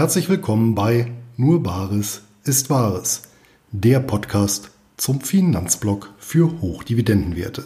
Herzlich willkommen bei Nur Bares ist Wahres, der Podcast zum Finanzblock für Hochdividendenwerte.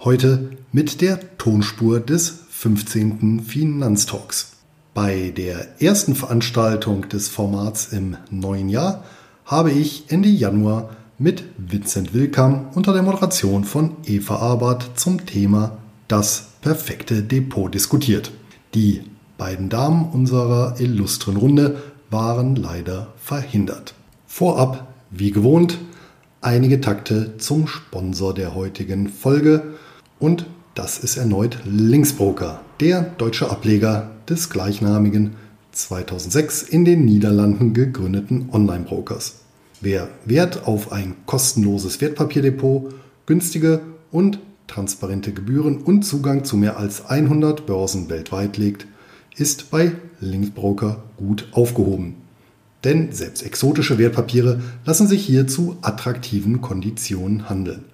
Heute mit der Tonspur des 15. Finanztalks. Bei der ersten Veranstaltung des Formats im neuen Jahr habe ich Ende Januar mit Vincent Wilkam unter der Moderation von Eva Arbert zum Thema Das perfekte Depot diskutiert. Die beiden Damen unserer illustren Runde waren leider verhindert. Vorab, wie gewohnt, einige Takte zum Sponsor der heutigen Folge und das ist erneut Linksbroker, der deutsche Ableger des gleichnamigen 2006 in den Niederlanden gegründeten Online-Brokers. Wer Wert auf ein kostenloses Wertpapierdepot, günstige und transparente Gebühren und Zugang zu mehr als 100 Börsen weltweit legt, ist bei Linksbroker gut aufgehoben. Denn selbst exotische Wertpapiere lassen sich hier zu attraktiven Konditionen handeln.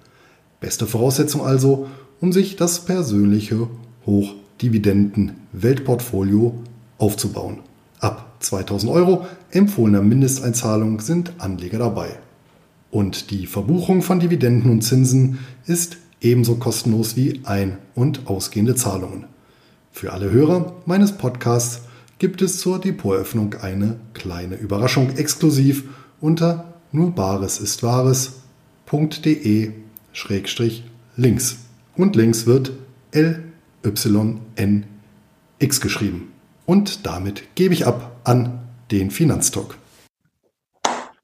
Beste Voraussetzung also, um sich das persönliche Hochdividenden-Weltportfolio aufzubauen. Ab 2000 Euro empfohlener Mindesteinzahlung sind Anleger dabei. Und die Verbuchung von Dividenden und Zinsen ist ebenso kostenlos wie ein- und ausgehende Zahlungen. Für alle Hörer meines Podcasts gibt es zur Depoteröffnung eine kleine Überraschung exklusiv unter nurbaresistwahres.de-links. Und links wird L-Y-N-X geschrieben. Und damit gebe ich ab an den Finanztalk.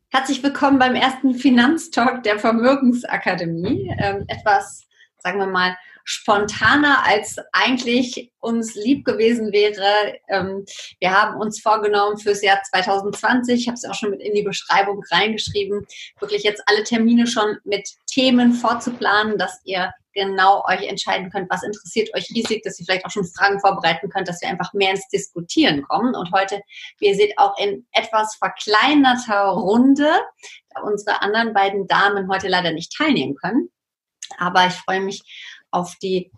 Herzlich willkommen beim ersten Finanztalk der Vermögensakademie. Ähm, etwas, sagen wir mal, spontaner als eigentlich uns lieb gewesen wäre. Ähm, wir haben uns vorgenommen fürs Jahr 2020, ich habe es auch schon mit in die Beschreibung reingeschrieben, wirklich jetzt alle Termine schon mit Themen vorzuplanen, dass ihr genau euch entscheiden könnt, was interessiert euch riesig, dass ihr vielleicht auch schon Fragen vorbereiten könnt, dass wir einfach mehr ins Diskutieren kommen. Und heute, wie ihr seht, auch in etwas verkleinerter Runde, da unsere anderen beiden Damen heute leider nicht teilnehmen können. Aber ich freue mich auf die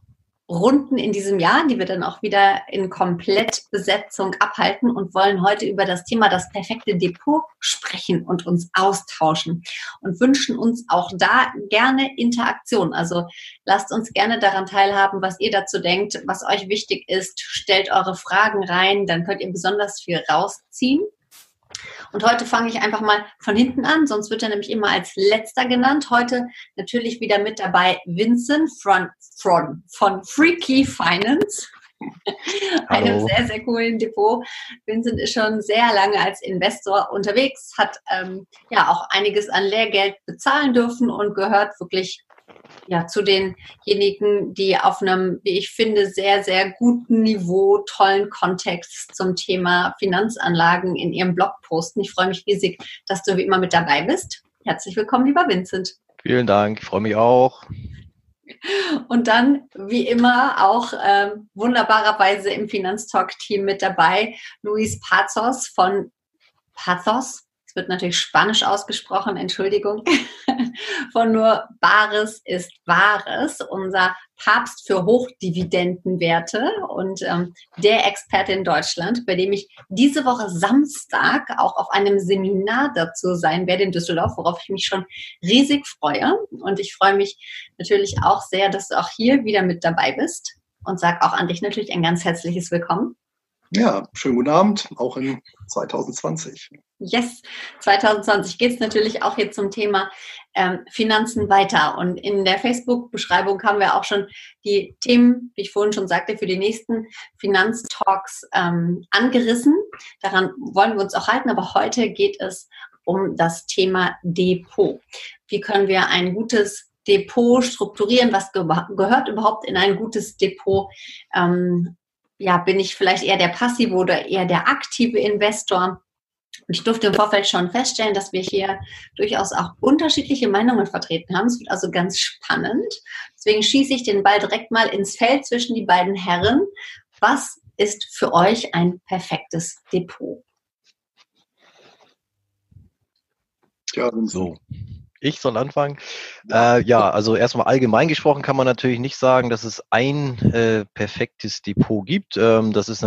Runden in diesem Jahr, die wir dann auch wieder in Komplettbesetzung abhalten und wollen heute über das Thema das perfekte Depot sprechen und uns austauschen und wünschen uns auch da gerne Interaktion. Also lasst uns gerne daran teilhaben, was ihr dazu denkt, was euch wichtig ist. Stellt eure Fragen rein, dann könnt ihr besonders viel rausziehen. Und heute fange ich einfach mal von hinten an, sonst wird er nämlich immer als letzter genannt. Heute natürlich wieder mit dabei Vincent von, von, von Freaky Finance. einem sehr, sehr coolen Depot. Vincent ist schon sehr lange als Investor unterwegs, hat ähm, ja auch einiges an Lehrgeld bezahlen dürfen und gehört wirklich ja, zu denjenigen, die auf einem, wie ich finde, sehr, sehr guten Niveau, tollen Kontext zum Thema Finanzanlagen in ihrem Blog posten. Ich freue mich riesig, dass du wie immer mit dabei bist. Herzlich willkommen, lieber Vincent. Vielen Dank, ich freue mich auch. Und dann, wie immer, auch ähm, wunderbarerweise im Finanztalk-Team mit dabei, Luis Pazos von Pathos, wird natürlich Spanisch ausgesprochen, Entschuldigung, von nur Bares ist Wahres, unser Papst für Hochdividendenwerte und ähm, der Experte in Deutschland, bei dem ich diese Woche Samstag auch auf einem Seminar dazu sein werde in Düsseldorf, worauf ich mich schon riesig freue. Und ich freue mich natürlich auch sehr, dass du auch hier wieder mit dabei bist und sag auch an dich natürlich ein ganz herzliches Willkommen. Ja, schönen guten Abend, auch in 2020. Yes, 2020 geht es natürlich auch hier zum Thema ähm, Finanzen weiter. Und in der Facebook-Beschreibung haben wir auch schon die Themen, wie ich vorhin schon sagte, für die nächsten Finanztalks ähm, angerissen. Daran wollen wir uns auch halten. Aber heute geht es um das Thema Depot. Wie können wir ein gutes Depot strukturieren? Was ge gehört überhaupt in ein gutes Depot? Ähm, ja, bin ich vielleicht eher der passive oder eher der aktive Investor? Und ich durfte im Vorfeld schon feststellen, dass wir hier durchaus auch unterschiedliche Meinungen vertreten haben. Es wird also ganz spannend. Deswegen schieße ich den Ball direkt mal ins Feld zwischen die beiden Herren. Was ist für euch ein perfektes Depot? Ja, so. Ich soll anfangen. Äh, ja, also erstmal allgemein gesprochen kann man natürlich nicht sagen, dass es ein äh, perfektes Depot gibt. Ähm, das ist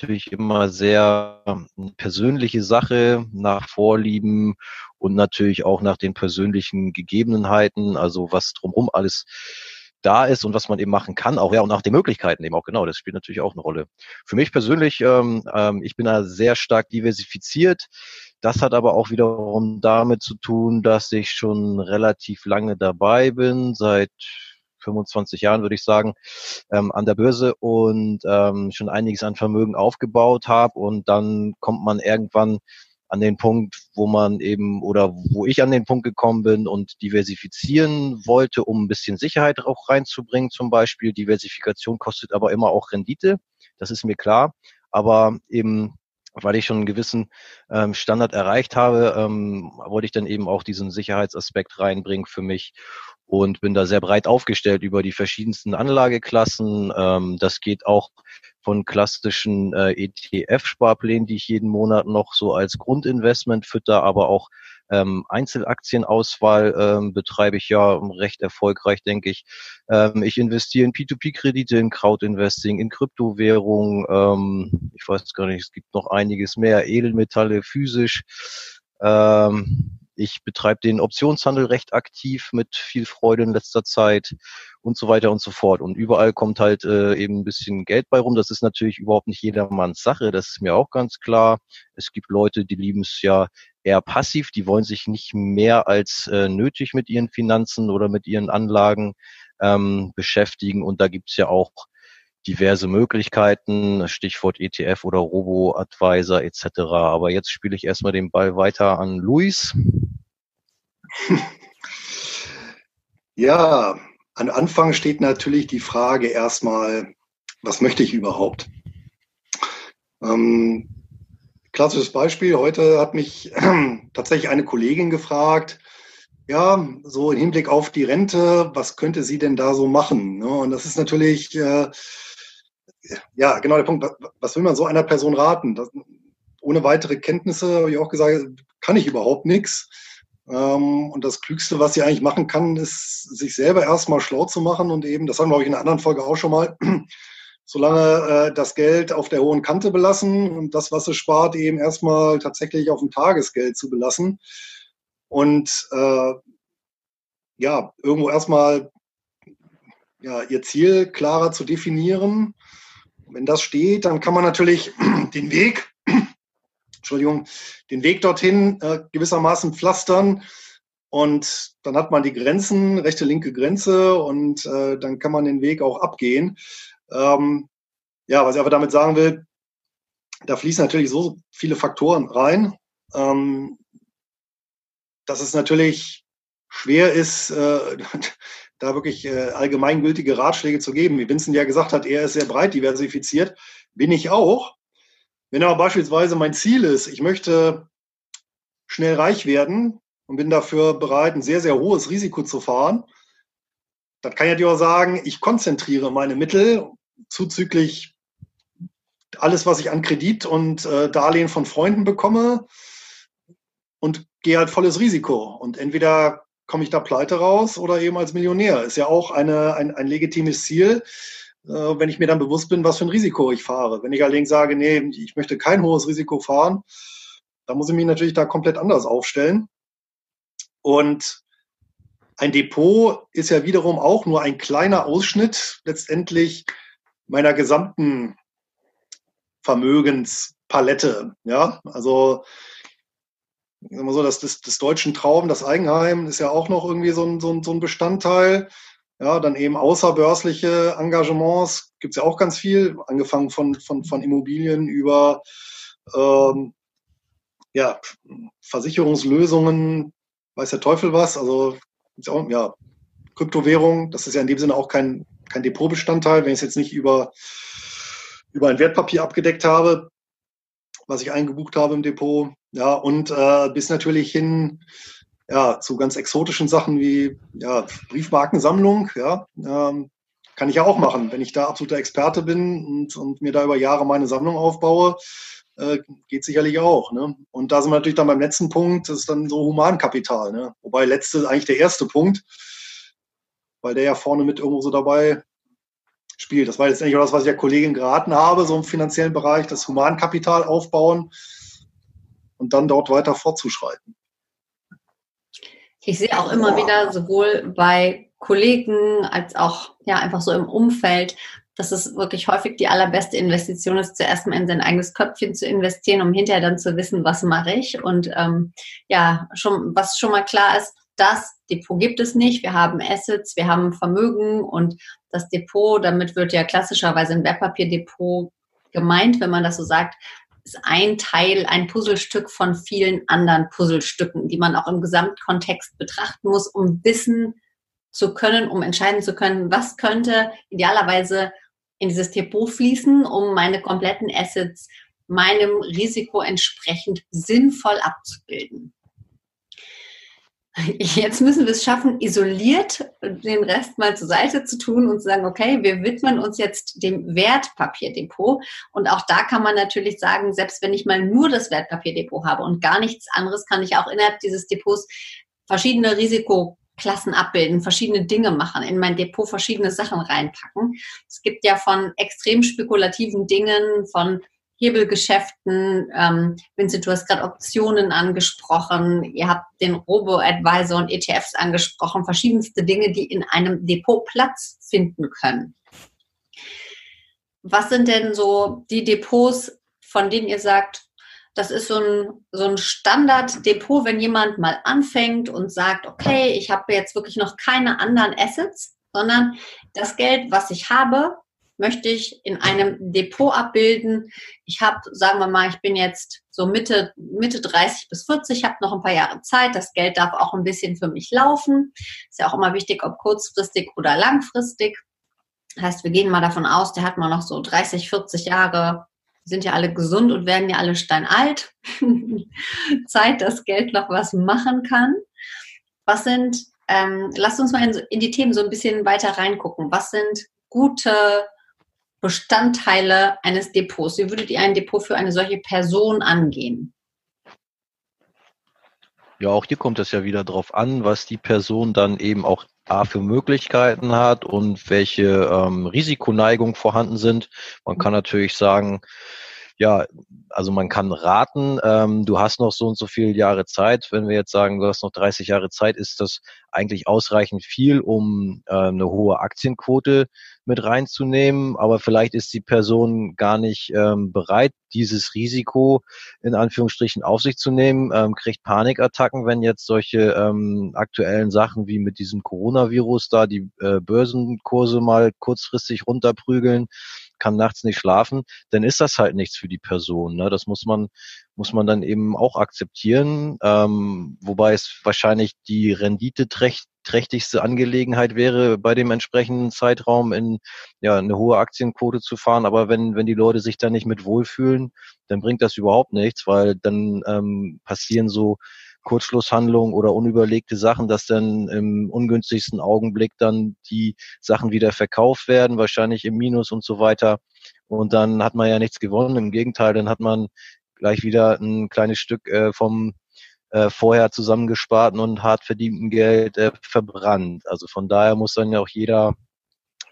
natürlich immer sehr eine persönliche Sache nach Vorlieben und natürlich auch nach den persönlichen Gegebenheiten, also was drumherum alles da ist und was man eben machen kann, auch ja und nach den Möglichkeiten eben auch genau. Das spielt natürlich auch eine Rolle. Für mich persönlich, ähm, ähm, ich bin da sehr stark diversifiziert. Das hat aber auch wiederum damit zu tun, dass ich schon relativ lange dabei bin, seit 25 Jahren würde ich sagen, ähm, an der Börse und ähm, schon einiges an Vermögen aufgebaut habe und dann kommt man irgendwann an den Punkt, wo man eben oder wo ich an den Punkt gekommen bin und diversifizieren wollte, um ein bisschen Sicherheit auch reinzubringen zum Beispiel. Diversifikation kostet aber immer auch Rendite, das ist mir klar. Aber eben weil ich schon einen gewissen ähm, Standard erreicht habe, ähm, wollte ich dann eben auch diesen Sicherheitsaspekt reinbringen für mich und bin da sehr breit aufgestellt über die verschiedensten Anlageklassen. Ähm, das geht auch von klassischen äh, ETF-Sparplänen, die ich jeden Monat noch so als Grundinvestment fütter, aber auch ähm, Einzelaktienauswahl ähm, betreibe ich ja recht erfolgreich, denke ich. Ähm, ich investiere in P2P-Kredite, in Crowdinvesting, in Kryptowährungen. Ähm, ich weiß gar nicht, es gibt noch einiges mehr, Edelmetalle physisch. Ähm, ich betreibe den Optionshandel recht aktiv mit viel Freude in letzter Zeit und so weiter und so fort. Und überall kommt halt äh, eben ein bisschen Geld bei rum. Das ist natürlich überhaupt nicht jedermanns Sache. Das ist mir auch ganz klar. Es gibt Leute, die lieben es ja eher passiv. Die wollen sich nicht mehr als äh, nötig mit ihren Finanzen oder mit ihren Anlagen ähm, beschäftigen. Und da gibt's ja auch diverse Möglichkeiten, Stichwort ETF oder Robo-Advisor etc. Aber jetzt spiele ich erstmal den Ball weiter an Luis. Ja, an Anfang steht natürlich die Frage erstmal, was möchte ich überhaupt? Ähm, klassisches Beispiel, heute hat mich tatsächlich eine Kollegin gefragt, ja, so im Hinblick auf die Rente, was könnte sie denn da so machen? Ne? Und das ist natürlich, äh, ja, genau der Punkt, was will man so einer Person raten? Das, ohne weitere Kenntnisse, habe ich auch gesagt, kann ich überhaupt nichts. Ähm, und das Klügste, was sie eigentlich machen kann, ist, sich selber erstmal schlau zu machen und eben, das haben wir, glaube ich, in einer anderen Folge auch schon mal, solange äh, das Geld auf der hohen Kante belassen und das, was sie spart, eben erstmal tatsächlich auf dem Tagesgeld zu belassen. Und äh, ja, irgendwo erstmal ja, ihr Ziel klarer zu definieren. Wenn das steht, dann kann man natürlich den Weg Entschuldigung, den Weg dorthin äh, gewissermaßen pflastern. Und dann hat man die Grenzen, rechte, linke Grenze und äh, dann kann man den Weg auch abgehen. Ähm, ja, was ich aber damit sagen will, da fließen natürlich so viele Faktoren rein, ähm, dass es natürlich schwer ist, äh, da wirklich äh, allgemeingültige Ratschläge zu geben. Wie Vincent ja gesagt hat, er ist sehr breit diversifiziert, bin ich auch. Wenn aber beispielsweise mein Ziel ist, ich möchte schnell reich werden und bin dafür bereit, ein sehr, sehr hohes Risiko zu fahren, dann kann ich natürlich auch sagen, ich konzentriere meine Mittel zuzüglich alles, was ich an Kredit und äh, Darlehen von Freunden bekomme und gehe halt volles Risiko. Und entweder komme ich da pleite raus oder eben als Millionär. Ist ja auch eine, ein, ein legitimes Ziel. Äh, wenn ich mir dann bewusst bin, was für ein Risiko ich fahre. Wenn ich allerdings sage, nee, ich möchte kein hohes Risiko fahren, dann muss ich mich natürlich da komplett anders aufstellen. Und ein Depot ist ja wiederum auch nur ein kleiner Ausschnitt letztendlich meiner gesamten Vermögenspalette. Ja, also sagen so, das, das, das deutschen Traum, das Eigenheim ist ja auch noch irgendwie so ein, so ein, so ein Bestandteil. Ja, dann eben außerbörsliche Engagements gibt es ja auch ganz viel, angefangen von, von, von Immobilien über ähm, ja, Versicherungslösungen, weiß der Teufel was, also auch, ja, Kryptowährung, das ist ja in dem Sinne auch kein, kein Depotbestandteil, wenn ich es jetzt nicht über, über ein Wertpapier abgedeckt habe, was ich eingebucht habe im Depot. Ja, und äh, bis natürlich hin ja, zu ganz exotischen Sachen wie ja, Briefmarkensammlung, ja, ähm, kann ich ja auch machen. Wenn ich da absoluter Experte bin und, und mir da über Jahre meine Sammlung aufbaue, äh, geht sicherlich auch. Ne? Und da sind wir natürlich dann beim letzten Punkt, das ist dann so Humankapital. Ne? Wobei letzte eigentlich der erste Punkt, weil der ja vorne mit irgendwo so dabei spielt. Das war jetzt nicht das, was ich der Kollegin geraten habe, so im finanziellen Bereich, das Humankapital aufbauen und dann dort weiter fortzuschreiten. Ich sehe auch immer wieder sowohl bei Kollegen als auch ja einfach so im Umfeld, dass es wirklich häufig die allerbeste Investition ist, zuerst mal in sein eigenes Köpfchen zu investieren, um hinterher dann zu wissen, was mache ich. Und ähm, ja, schon, was schon mal klar ist, das Depot gibt es nicht. Wir haben Assets, wir haben Vermögen und das Depot, damit wird ja klassischerweise ein Wertpapierdepot gemeint, wenn man das so sagt, ist ein Teil, ein Puzzlestück von vielen anderen Puzzlestücken, die man auch im Gesamtkontext betrachten muss, um wissen zu können, um entscheiden zu können, was könnte idealerweise in dieses Depot fließen, um meine kompletten Assets meinem Risiko entsprechend sinnvoll abzubilden. Jetzt müssen wir es schaffen, isoliert den Rest mal zur Seite zu tun und zu sagen, okay, wir widmen uns jetzt dem Wertpapierdepot. Und auch da kann man natürlich sagen, selbst wenn ich mal nur das Wertpapierdepot habe und gar nichts anderes, kann ich auch innerhalb dieses Depots verschiedene Risikoklassen abbilden, verschiedene Dinge machen, in mein Depot verschiedene Sachen reinpacken. Es gibt ja von extrem spekulativen Dingen, von Hebelgeschäften. Ähm, Vincent, du hast gerade Optionen angesprochen. Ihr habt den Robo-Advisor und ETFs angesprochen. Verschiedenste Dinge, die in einem Depot Platz finden können. Was sind denn so die Depots, von denen ihr sagt, das ist so ein, so ein Standard-Depot, wenn jemand mal anfängt und sagt, okay, ich habe jetzt wirklich noch keine anderen Assets, sondern das Geld, was ich habe, möchte ich in einem Depot abbilden. Ich habe, sagen wir mal, ich bin jetzt so Mitte, Mitte 30 bis 40, habe noch ein paar Jahre Zeit. Das Geld darf auch ein bisschen für mich laufen. Ist ja auch immer wichtig, ob kurzfristig oder langfristig. Das heißt, wir gehen mal davon aus, der hat mal noch so 30, 40 Jahre, sind ja alle gesund und werden ja alle steinalt. Zeit, dass Geld noch was machen kann. Was sind, ähm, lasst uns mal in, in die Themen so ein bisschen weiter reingucken. Was sind gute Bestandteile eines Depots? Wie würdet ihr ein Depot für eine solche Person angehen? Ja, auch hier kommt es ja wieder drauf an, was die Person dann eben auch A für Möglichkeiten hat und welche ähm, Risikoneigung vorhanden sind. Man kann natürlich sagen, ja, also man kann raten, ähm, du hast noch so und so viele Jahre Zeit. Wenn wir jetzt sagen, du hast noch 30 Jahre Zeit, ist das eigentlich ausreichend viel, um äh, eine hohe Aktienquote mit reinzunehmen. Aber vielleicht ist die Person gar nicht ähm, bereit, dieses Risiko in Anführungsstrichen auf sich zu nehmen, ähm, kriegt Panikattacken, wenn jetzt solche ähm, aktuellen Sachen wie mit diesem Coronavirus da die äh, Börsenkurse mal kurzfristig runterprügeln kann nachts nicht schlafen, dann ist das halt nichts für die Person. Ne? Das muss man, muss man dann eben auch akzeptieren, ähm, wobei es wahrscheinlich die Rendite trächt, trächtigste Angelegenheit wäre, bei dem entsprechenden Zeitraum in ja eine hohe Aktienquote zu fahren. Aber wenn, wenn die Leute sich da nicht mit wohlfühlen, dann bringt das überhaupt nichts, weil dann ähm, passieren so Kurzschlusshandlungen oder unüberlegte Sachen, dass dann im ungünstigsten Augenblick dann die Sachen wieder verkauft werden, wahrscheinlich im Minus und so weiter. Und dann hat man ja nichts gewonnen. Im Gegenteil, dann hat man gleich wieder ein kleines Stück äh, vom äh, vorher zusammengesparten und hart verdienten Geld äh, verbrannt. Also von daher muss dann ja auch jeder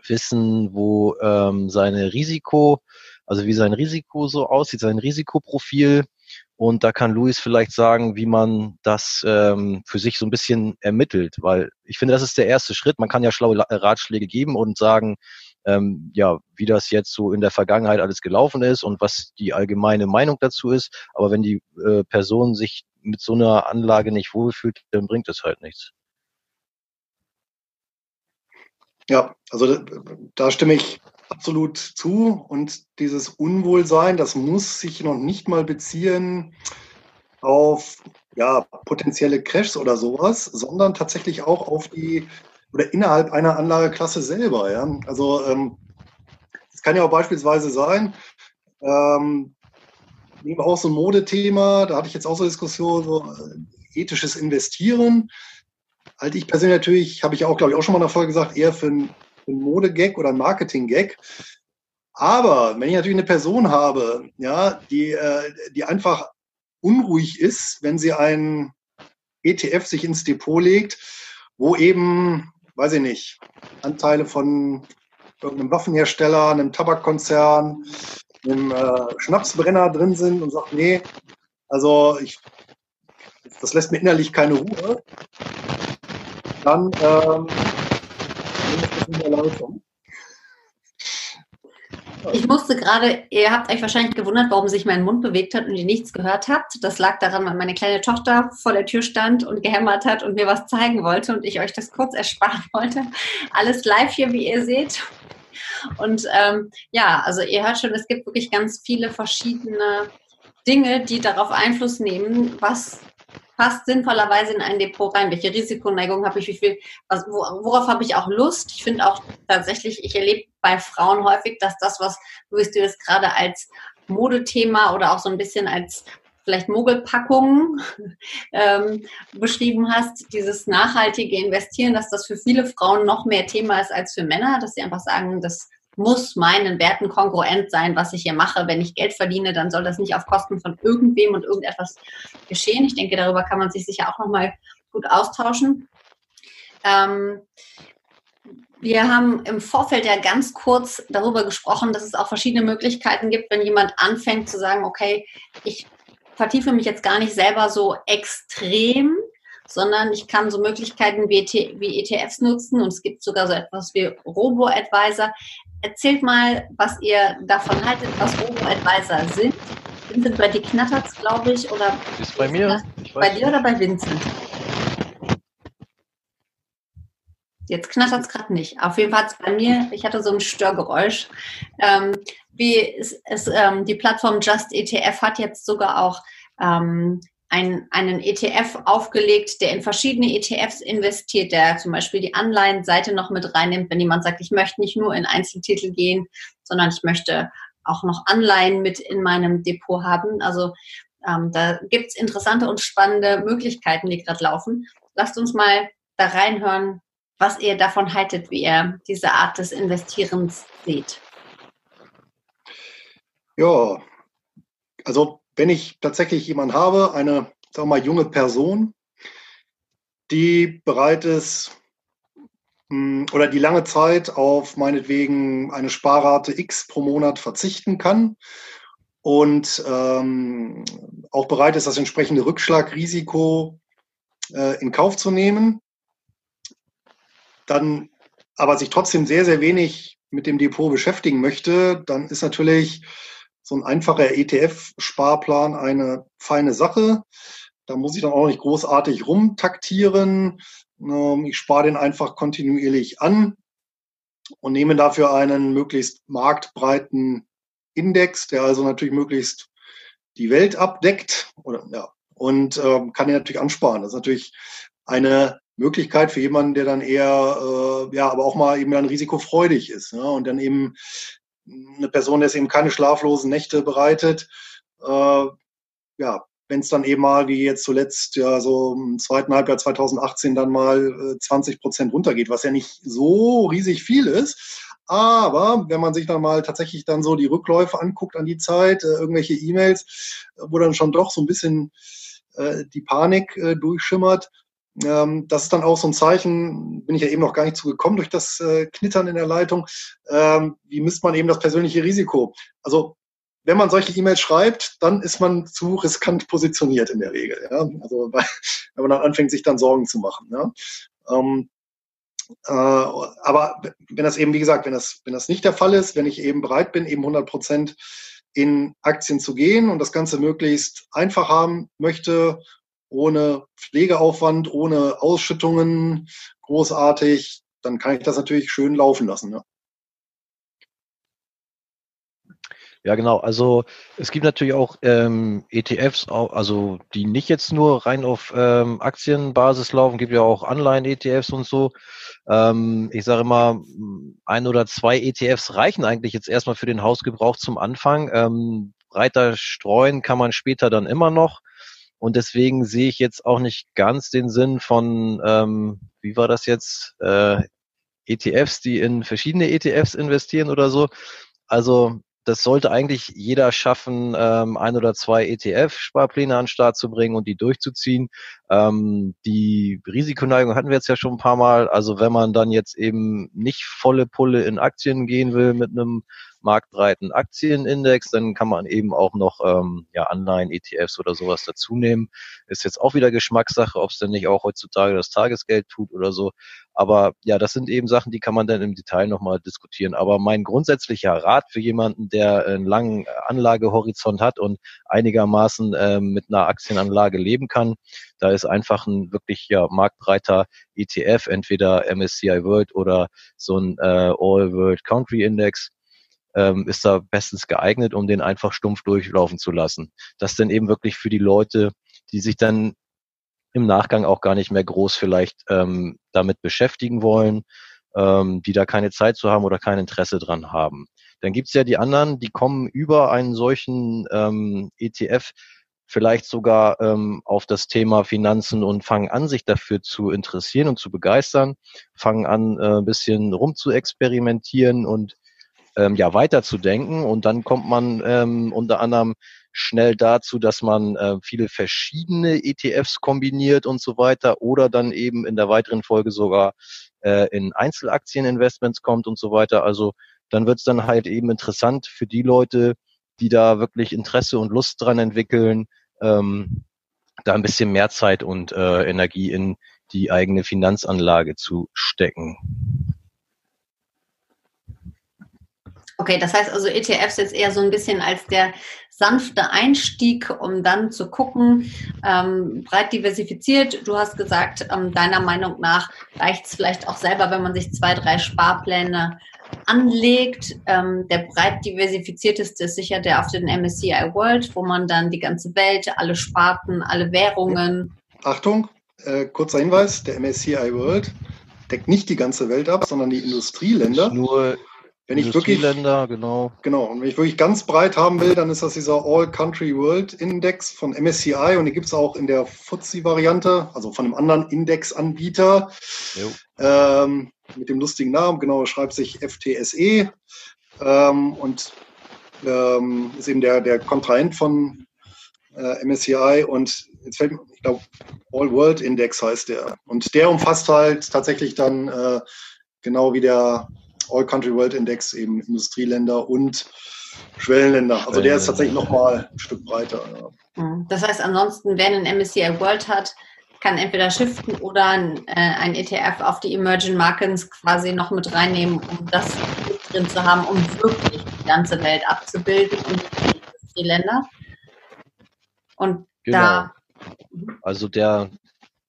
wissen, wo ähm, seine Risiko, also wie sein Risiko so aussieht, sein Risikoprofil und da kann Luis vielleicht sagen, wie man das ähm, für sich so ein bisschen ermittelt, weil ich finde, das ist der erste Schritt. Man kann ja schlaue Ratschläge geben und sagen, ähm, ja, wie das jetzt so in der Vergangenheit alles gelaufen ist und was die allgemeine Meinung dazu ist. Aber wenn die äh, Person sich mit so einer Anlage nicht wohlfühlt, dann bringt das halt nichts. Ja, also da stimme ich absolut zu. Und dieses Unwohlsein, das muss sich noch nicht mal beziehen auf ja, potenzielle Crashs oder sowas, sondern tatsächlich auch auf die oder innerhalb einer Anlageklasse selber. Ja? Also ähm, es ähm, kann ja auch beispielsweise sein, ähm, nehmen auch so ein Modethema, da hatte ich jetzt auch so eine Diskussion, so äh, ethisches Investieren. Halte ich persönlich natürlich, habe ich auch, glaube ich, auch schon mal Folge gesagt, eher für ein ein Modegag oder ein Marketing-Gag. Aber wenn ich natürlich eine Person habe, ja, die, äh, die einfach unruhig ist, wenn sie einen ETF sich ins Depot legt, wo eben, weiß ich nicht, Anteile von irgendeinem Waffenhersteller, einem Tabakkonzern, einem äh, Schnapsbrenner drin sind und sagt, nee, also ich, das lässt mir innerlich keine Ruhe, dann ähm, ich musste gerade, ihr habt euch wahrscheinlich gewundert, warum sich mein Mund bewegt hat und ihr nichts gehört habt. Das lag daran, weil meine kleine Tochter vor der Tür stand und gehämmert hat und mir was zeigen wollte und ich euch das kurz ersparen wollte. Alles live hier, wie ihr seht. Und ähm, ja, also ihr hört schon, es gibt wirklich ganz viele verschiedene Dinge, die darauf Einfluss nehmen, was passt sinnvollerweise in ein Depot rein? Welche Risikoneigung habe ich? Wie viel, was, worauf habe ich auch Lust? Ich finde auch tatsächlich, ich erlebe bei Frauen häufig, dass das, was du du das gerade als Modethema oder auch so ein bisschen als vielleicht Mogelpackungen ähm, beschrieben hast, dieses nachhaltige Investieren, dass das für viele Frauen noch mehr Thema ist als für Männer, dass sie einfach sagen, das muss meinen Werten kongruent sein, was ich hier mache. Wenn ich Geld verdiene, dann soll das nicht auf Kosten von irgendwem und irgendetwas geschehen. Ich denke, darüber kann man sich sicher auch nochmal gut austauschen. Ähm, wir haben im Vorfeld ja ganz kurz darüber gesprochen, dass es auch verschiedene Möglichkeiten gibt, wenn jemand anfängt zu sagen, okay, ich vertiefe mich jetzt gar nicht selber so extrem, sondern ich kann so Möglichkeiten wie, ETFs e nutzen und es gibt sogar so etwas wie Robo-Advisor. Erzählt mal, was ihr davon haltet, was Robo-Advisor sind. Vincent, bei dir knattert es, glaube ich, oder ist bei mir? bei dir oder bei Vincent? Jetzt knattert es gerade nicht. Auf jeden Fall bei mir, ich hatte so ein Störgeräusch. Ähm, wie ist, ist ähm, die Plattform Just ETF hat jetzt sogar auch ähm, ein, einen ETF aufgelegt, der in verschiedene ETFs investiert, der zum Beispiel die Anleihenseite noch mit reinnimmt, wenn jemand sagt, ich möchte nicht nur in Einzeltitel gehen, sondern ich möchte auch noch Anleihen mit in meinem Depot haben. Also ähm, da gibt's interessante und spannende Möglichkeiten, die gerade laufen. Lasst uns mal da reinhören, was ihr davon haltet, wie ihr diese Art des Investierens seht. Ja, also wenn ich tatsächlich jemanden habe, eine sagen mal, junge Person, die bereit ist hm, oder die lange Zeit auf meinetwegen eine Sparrate X pro Monat verzichten kann und ähm, auch bereit ist, das entsprechende Rückschlagrisiko äh, in Kauf zu nehmen, dann aber sich trotzdem sehr, sehr wenig mit dem Depot beschäftigen möchte, dann ist natürlich so ein einfacher ETF-Sparplan eine feine Sache. Da muss ich dann auch nicht großartig rumtaktieren. Ähm, ich spare den einfach kontinuierlich an und nehme dafür einen möglichst marktbreiten Index, der also natürlich möglichst die Welt abdeckt oder, ja, und ähm, kann den natürlich ansparen. Das ist natürlich eine Möglichkeit für jemanden, der dann eher, äh, ja, aber auch mal eben dann risikofreudig ist ne? und dann eben eine Person, der es eben keine schlaflosen Nächte bereitet, äh, ja, wenn es dann eben mal, wie jetzt zuletzt, ja, so im zweiten Halbjahr 2018 dann mal äh, 20 Prozent runtergeht, was ja nicht so riesig viel ist. Aber wenn man sich dann mal tatsächlich dann so die Rückläufe anguckt an die Zeit, äh, irgendwelche E-Mails, wo dann schon doch so ein bisschen äh, die Panik äh, durchschimmert, ähm, das ist dann auch so ein Zeichen, bin ich ja eben noch gar nicht zugekommen durch das äh, Knittern in der Leitung. Ähm, wie misst man eben das persönliche Risiko? Also wenn man solche E-Mails schreibt, dann ist man zu riskant positioniert in der Regel. Ja? Also weil, wenn man dann anfängt, sich dann Sorgen zu machen. Ja? Ähm, äh, aber wenn das eben, wie gesagt, wenn das, wenn das nicht der Fall ist, wenn ich eben bereit bin, eben 100 Prozent in Aktien zu gehen und das Ganze möglichst einfach haben möchte ohne Pflegeaufwand, ohne Ausschüttungen großartig, dann kann ich das natürlich schön laufen lassen. Ja. Ja, genau. Also es gibt natürlich auch ähm, ETFs, also die nicht jetzt nur rein auf ähm, Aktienbasis laufen, gibt ja auch Anleihen-ETFs und so. Ähm, ich sage immer, ein oder zwei ETFs reichen eigentlich jetzt erstmal für den Hausgebrauch zum Anfang. Ähm, breiter streuen kann man später dann immer noch. Und deswegen sehe ich jetzt auch nicht ganz den Sinn von, ähm, wie war das jetzt, äh, ETFs, die in verschiedene ETFs investieren oder so. Also das sollte eigentlich jeder schaffen, ähm, ein oder zwei ETF-Sparpläne an den Start zu bringen und die durchzuziehen. Ähm, die Risikoneigung hatten wir jetzt ja schon ein paar Mal. Also wenn man dann jetzt eben nicht volle Pulle in Aktien gehen will mit einem marktbreiten Aktienindex, dann kann man eben auch noch ähm, ja, Anleihen-ETFs oder sowas dazu nehmen. Ist jetzt auch wieder Geschmackssache, ob es denn nicht auch heutzutage das Tagesgeld tut oder so. Aber ja, das sind eben Sachen, die kann man dann im Detail nochmal diskutieren. Aber mein grundsätzlicher Rat für jemanden, der einen langen Anlagehorizont hat und einigermaßen äh, mit einer Aktienanlage leben kann, da ist einfach ein wirklich ja, marktbreiter ETF, entweder MSCI World oder so ein äh, All World Country Index ähm, ist da bestens geeignet, um den einfach stumpf durchlaufen zu lassen. Das denn eben wirklich für die Leute, die sich dann im Nachgang auch gar nicht mehr groß vielleicht ähm, damit beschäftigen wollen, ähm, die da keine Zeit zu haben oder kein Interesse dran haben. Dann gibt's ja die anderen, die kommen über einen solchen ähm, ETF vielleicht sogar ähm, auf das Thema Finanzen und fangen an, sich dafür zu interessieren und zu begeistern, fangen an, äh, ein bisschen rum zu experimentieren und ähm, ja weiterzudenken. Und dann kommt man ähm, unter anderem schnell dazu, dass man äh, viele verschiedene ETFs kombiniert und so weiter oder dann eben in der weiteren Folge sogar äh, in Einzelaktieninvestments kommt und so weiter. Also dann wird es dann halt eben interessant für die Leute, die da wirklich Interesse und Lust dran entwickeln, ähm, da ein bisschen mehr Zeit und äh, Energie in die eigene Finanzanlage zu stecken. Okay, das heißt also ETFs jetzt eher so ein bisschen als der sanfte Einstieg, um dann zu gucken, ähm, breit diversifiziert. Du hast gesagt, ähm, deiner Meinung nach reicht es vielleicht auch selber, wenn man sich zwei, drei Sparpläne anlegt. Ähm, der breit diversifizierteste ist sicher der auf den MSCI World, wo man dann die ganze Welt, alle Sparten, alle Währungen. Achtung, äh, kurzer Hinweis, der MSCI World deckt nicht die ganze Welt ab, sondern die Industrieländer. Nur wenn ich wirklich, genau. Genau, und wenn ich wirklich ganz breit haben will, dann ist das dieser All Country World Index von MSCI und die gibt es auch in der FTSE-Variante, also von einem anderen Indexanbieter ähm, mit dem lustigen Namen, genau, schreibt sich FTSE ähm, und ähm, ist eben der, der Kontrahent von äh, MSCI und jetzt fällt mir, ich glaube, All World Index heißt der. Und der umfasst halt tatsächlich dann äh, genau wie der All Country World Index eben Industrieländer und Schwellenländer. Also der ist tatsächlich nochmal ein Stück breiter. Ja. Das heißt, ansonsten, wer einen MSCI World hat, kann entweder shiften oder ein, äh, ein ETF auf die Emerging Markets quasi noch mit reinnehmen, um das drin zu haben, um wirklich die ganze Welt abzubilden und die Länder. Und genau. da. Also der,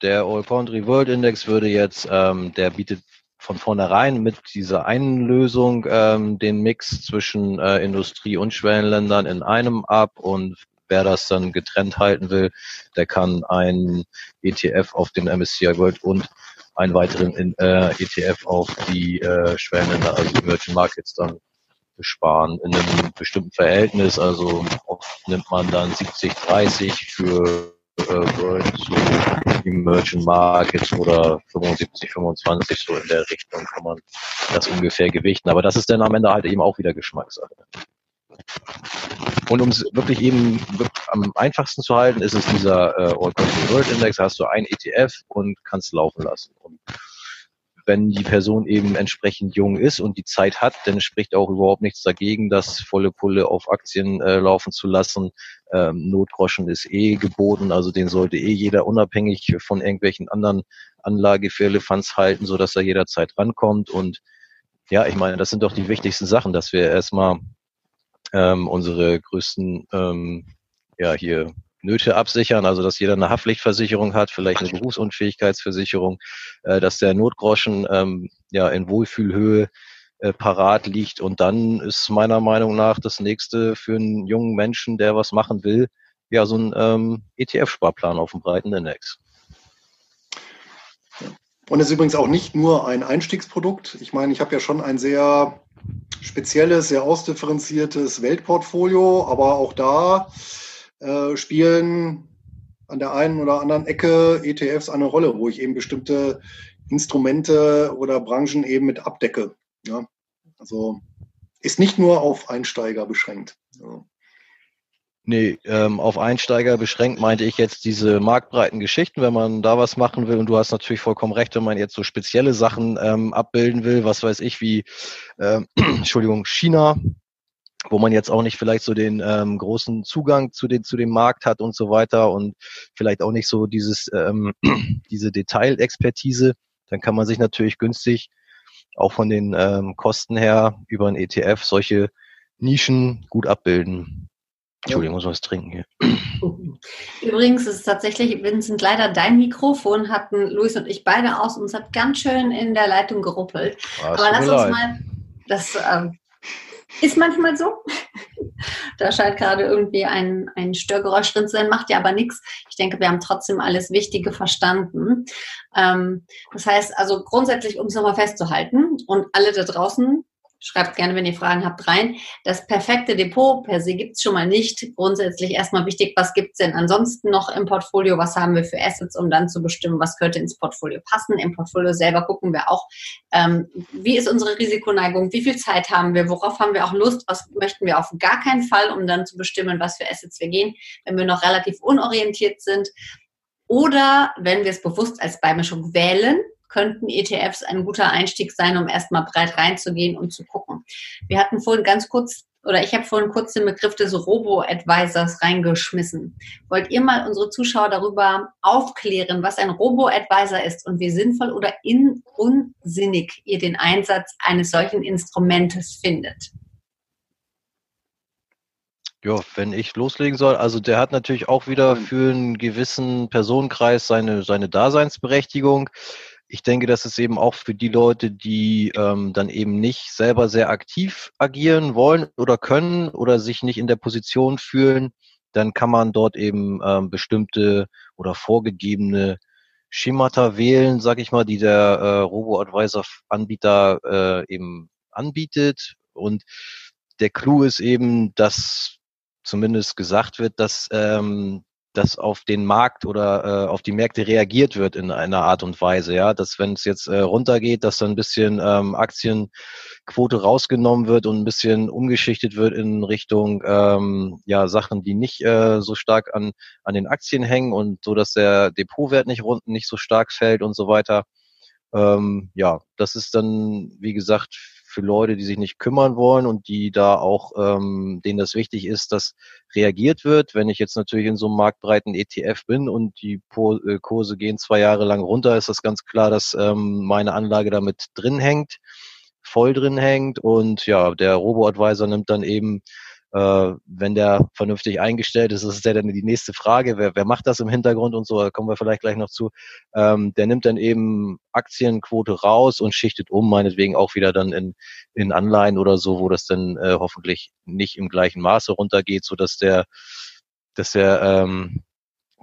der All Country World Index würde jetzt, ähm, der bietet von vornherein mit dieser einen Lösung ähm, den Mix zwischen äh, Industrie- und Schwellenländern in einem ab und wer das dann getrennt halten will, der kann ein ETF auf den MSCI World und einen weiteren in, äh, ETF auf die äh, Schwellenländer, also Emerging Markets dann besparen in einem bestimmten Verhältnis. Also oft nimmt man dann 70-30 für äh, World zu Emerging Markets oder 75, 25, so in der Richtung kann man das ungefähr gewichten. Aber das ist dann am Ende halt eben auch wieder Geschmackssache. Und um es wirklich eben am einfachsten zu halten, ist es dieser äh, All Country World Index. Da hast du ein ETF und kannst laufen lassen. Und wenn die Person eben entsprechend jung ist und die Zeit hat, dann spricht auch überhaupt nichts dagegen, das volle Pulle auf Aktien äh, laufen zu lassen. Ähm, Notgroschen ist eh geboten, also den sollte eh jeder unabhängig von irgendwelchen anderen Anlage für Elefants halten, so dass er jederzeit rankommt. Und ja, ich meine, das sind doch die wichtigsten Sachen, dass wir erstmal ähm, unsere größten ähm, ja hier Nöte absichern, also dass jeder eine Haftpflichtversicherung hat, vielleicht eine Berufsunfähigkeitsversicherung, äh, dass der Notgroschen ähm, ja in Wohlfühlhöhe äh, parat liegt. Und dann ist meiner Meinung nach das nächste für einen jungen Menschen, der was machen will, ja so ein ähm, ETF-Sparplan auf dem breiten Index. Und es ist übrigens auch nicht nur ein Einstiegsprodukt. Ich meine, ich habe ja schon ein sehr spezielles, sehr ausdifferenziertes Weltportfolio, aber auch da äh, spielen an der einen oder anderen Ecke ETFs eine Rolle, wo ich eben bestimmte Instrumente oder Branchen eben mit abdecke. Ja? Also ist nicht nur auf Einsteiger beschränkt. Ja. Nee, ähm, auf Einsteiger beschränkt meinte ich jetzt diese marktbreiten Geschichten, wenn man da was machen will. Und du hast natürlich vollkommen recht, wenn man jetzt so spezielle Sachen ähm, abbilden will, was weiß ich, wie, ähm, Entschuldigung, China, wo man jetzt auch nicht vielleicht so den ähm, großen Zugang zu, den, zu dem Markt hat und so weiter und vielleicht auch nicht so dieses, ähm, diese Detailexpertise, dann kann man sich natürlich günstig auch von den ähm, Kosten her über ein ETF solche Nischen gut abbilden. Entschuldigung, muss was trinken hier. Übrigens ist es tatsächlich, Vincent, leider dein Mikrofon hatten Luis und ich beide aus und es hat ganz schön in der Leitung geruppelt. Ah, Aber lass uns leid. mal, das ähm, ist manchmal so. da scheint gerade irgendwie ein, ein Störgeräusch drin zu sein, macht ja aber nichts. Ich denke, wir haben trotzdem alles Wichtige verstanden. Ähm, das heißt also grundsätzlich, um es nochmal festzuhalten und alle da draußen, Schreibt gerne, wenn ihr Fragen habt, rein. Das perfekte Depot per se gibt es schon mal nicht. Grundsätzlich erstmal wichtig, was gibt es denn ansonsten noch im Portfolio? Was haben wir für Assets, um dann zu bestimmen, was könnte ins Portfolio passen? Im Portfolio selber gucken wir auch, ähm, wie ist unsere Risikoneigung? Wie viel Zeit haben wir? Worauf haben wir auch Lust? Was möchten wir auf gar keinen Fall, um dann zu bestimmen, was für Assets wir gehen, wenn wir noch relativ unorientiert sind? Oder wenn wir es bewusst als Beimischung wählen, könnten ETFs ein guter Einstieg sein, um erstmal breit reinzugehen und zu gucken. Wir hatten vorhin ganz kurz oder ich habe vorhin kurz den Begriff des Robo-Advisors reingeschmissen. Wollt ihr mal unsere Zuschauer darüber aufklären, was ein Robo-Advisor ist und wie sinnvoll oder in unsinnig ihr den Einsatz eines solchen Instrumentes findet? Ja, wenn ich loslegen soll, also der hat natürlich auch wieder für einen gewissen Personenkreis seine, seine Daseinsberechtigung ich denke, das ist eben auch für die Leute, die ähm, dann eben nicht selber sehr aktiv agieren wollen oder können oder sich nicht in der Position fühlen, dann kann man dort eben ähm, bestimmte oder vorgegebene Schemata wählen, sag ich mal, die der äh, Robo-Advisor-Anbieter äh, eben anbietet. Und der Clou ist eben, dass zumindest gesagt wird, dass ähm, dass auf den Markt oder äh, auf die Märkte reagiert wird in einer Art und Weise, ja, dass wenn es jetzt äh, runtergeht, dass dann ein bisschen ähm, Aktienquote rausgenommen wird und ein bisschen umgeschichtet wird in Richtung ähm, ja Sachen, die nicht äh, so stark an an den Aktien hängen und so, dass der Depotwert nicht rund nicht so stark fällt und so weiter. Ähm, ja, das ist dann wie gesagt für Leute, die sich nicht kümmern wollen und die da auch, ähm, denen das wichtig ist, dass reagiert wird. Wenn ich jetzt natürlich in so einem marktbreiten ETF bin und die äh, Kurse gehen zwei Jahre lang runter, ist das ganz klar, dass ähm, meine Anlage damit drin hängt, voll drin hängt und ja, der Robo-Advisor nimmt dann eben wenn der vernünftig eingestellt ist, das ist ja dann die nächste Frage, wer, wer macht das im Hintergrund und so, da kommen wir vielleicht gleich noch zu. Ähm, der nimmt dann eben Aktienquote raus und schichtet um, meinetwegen auch wieder dann in, in Anleihen oder so, wo das dann äh, hoffentlich nicht im gleichen Maße runtergeht, so dass der, dass der ähm,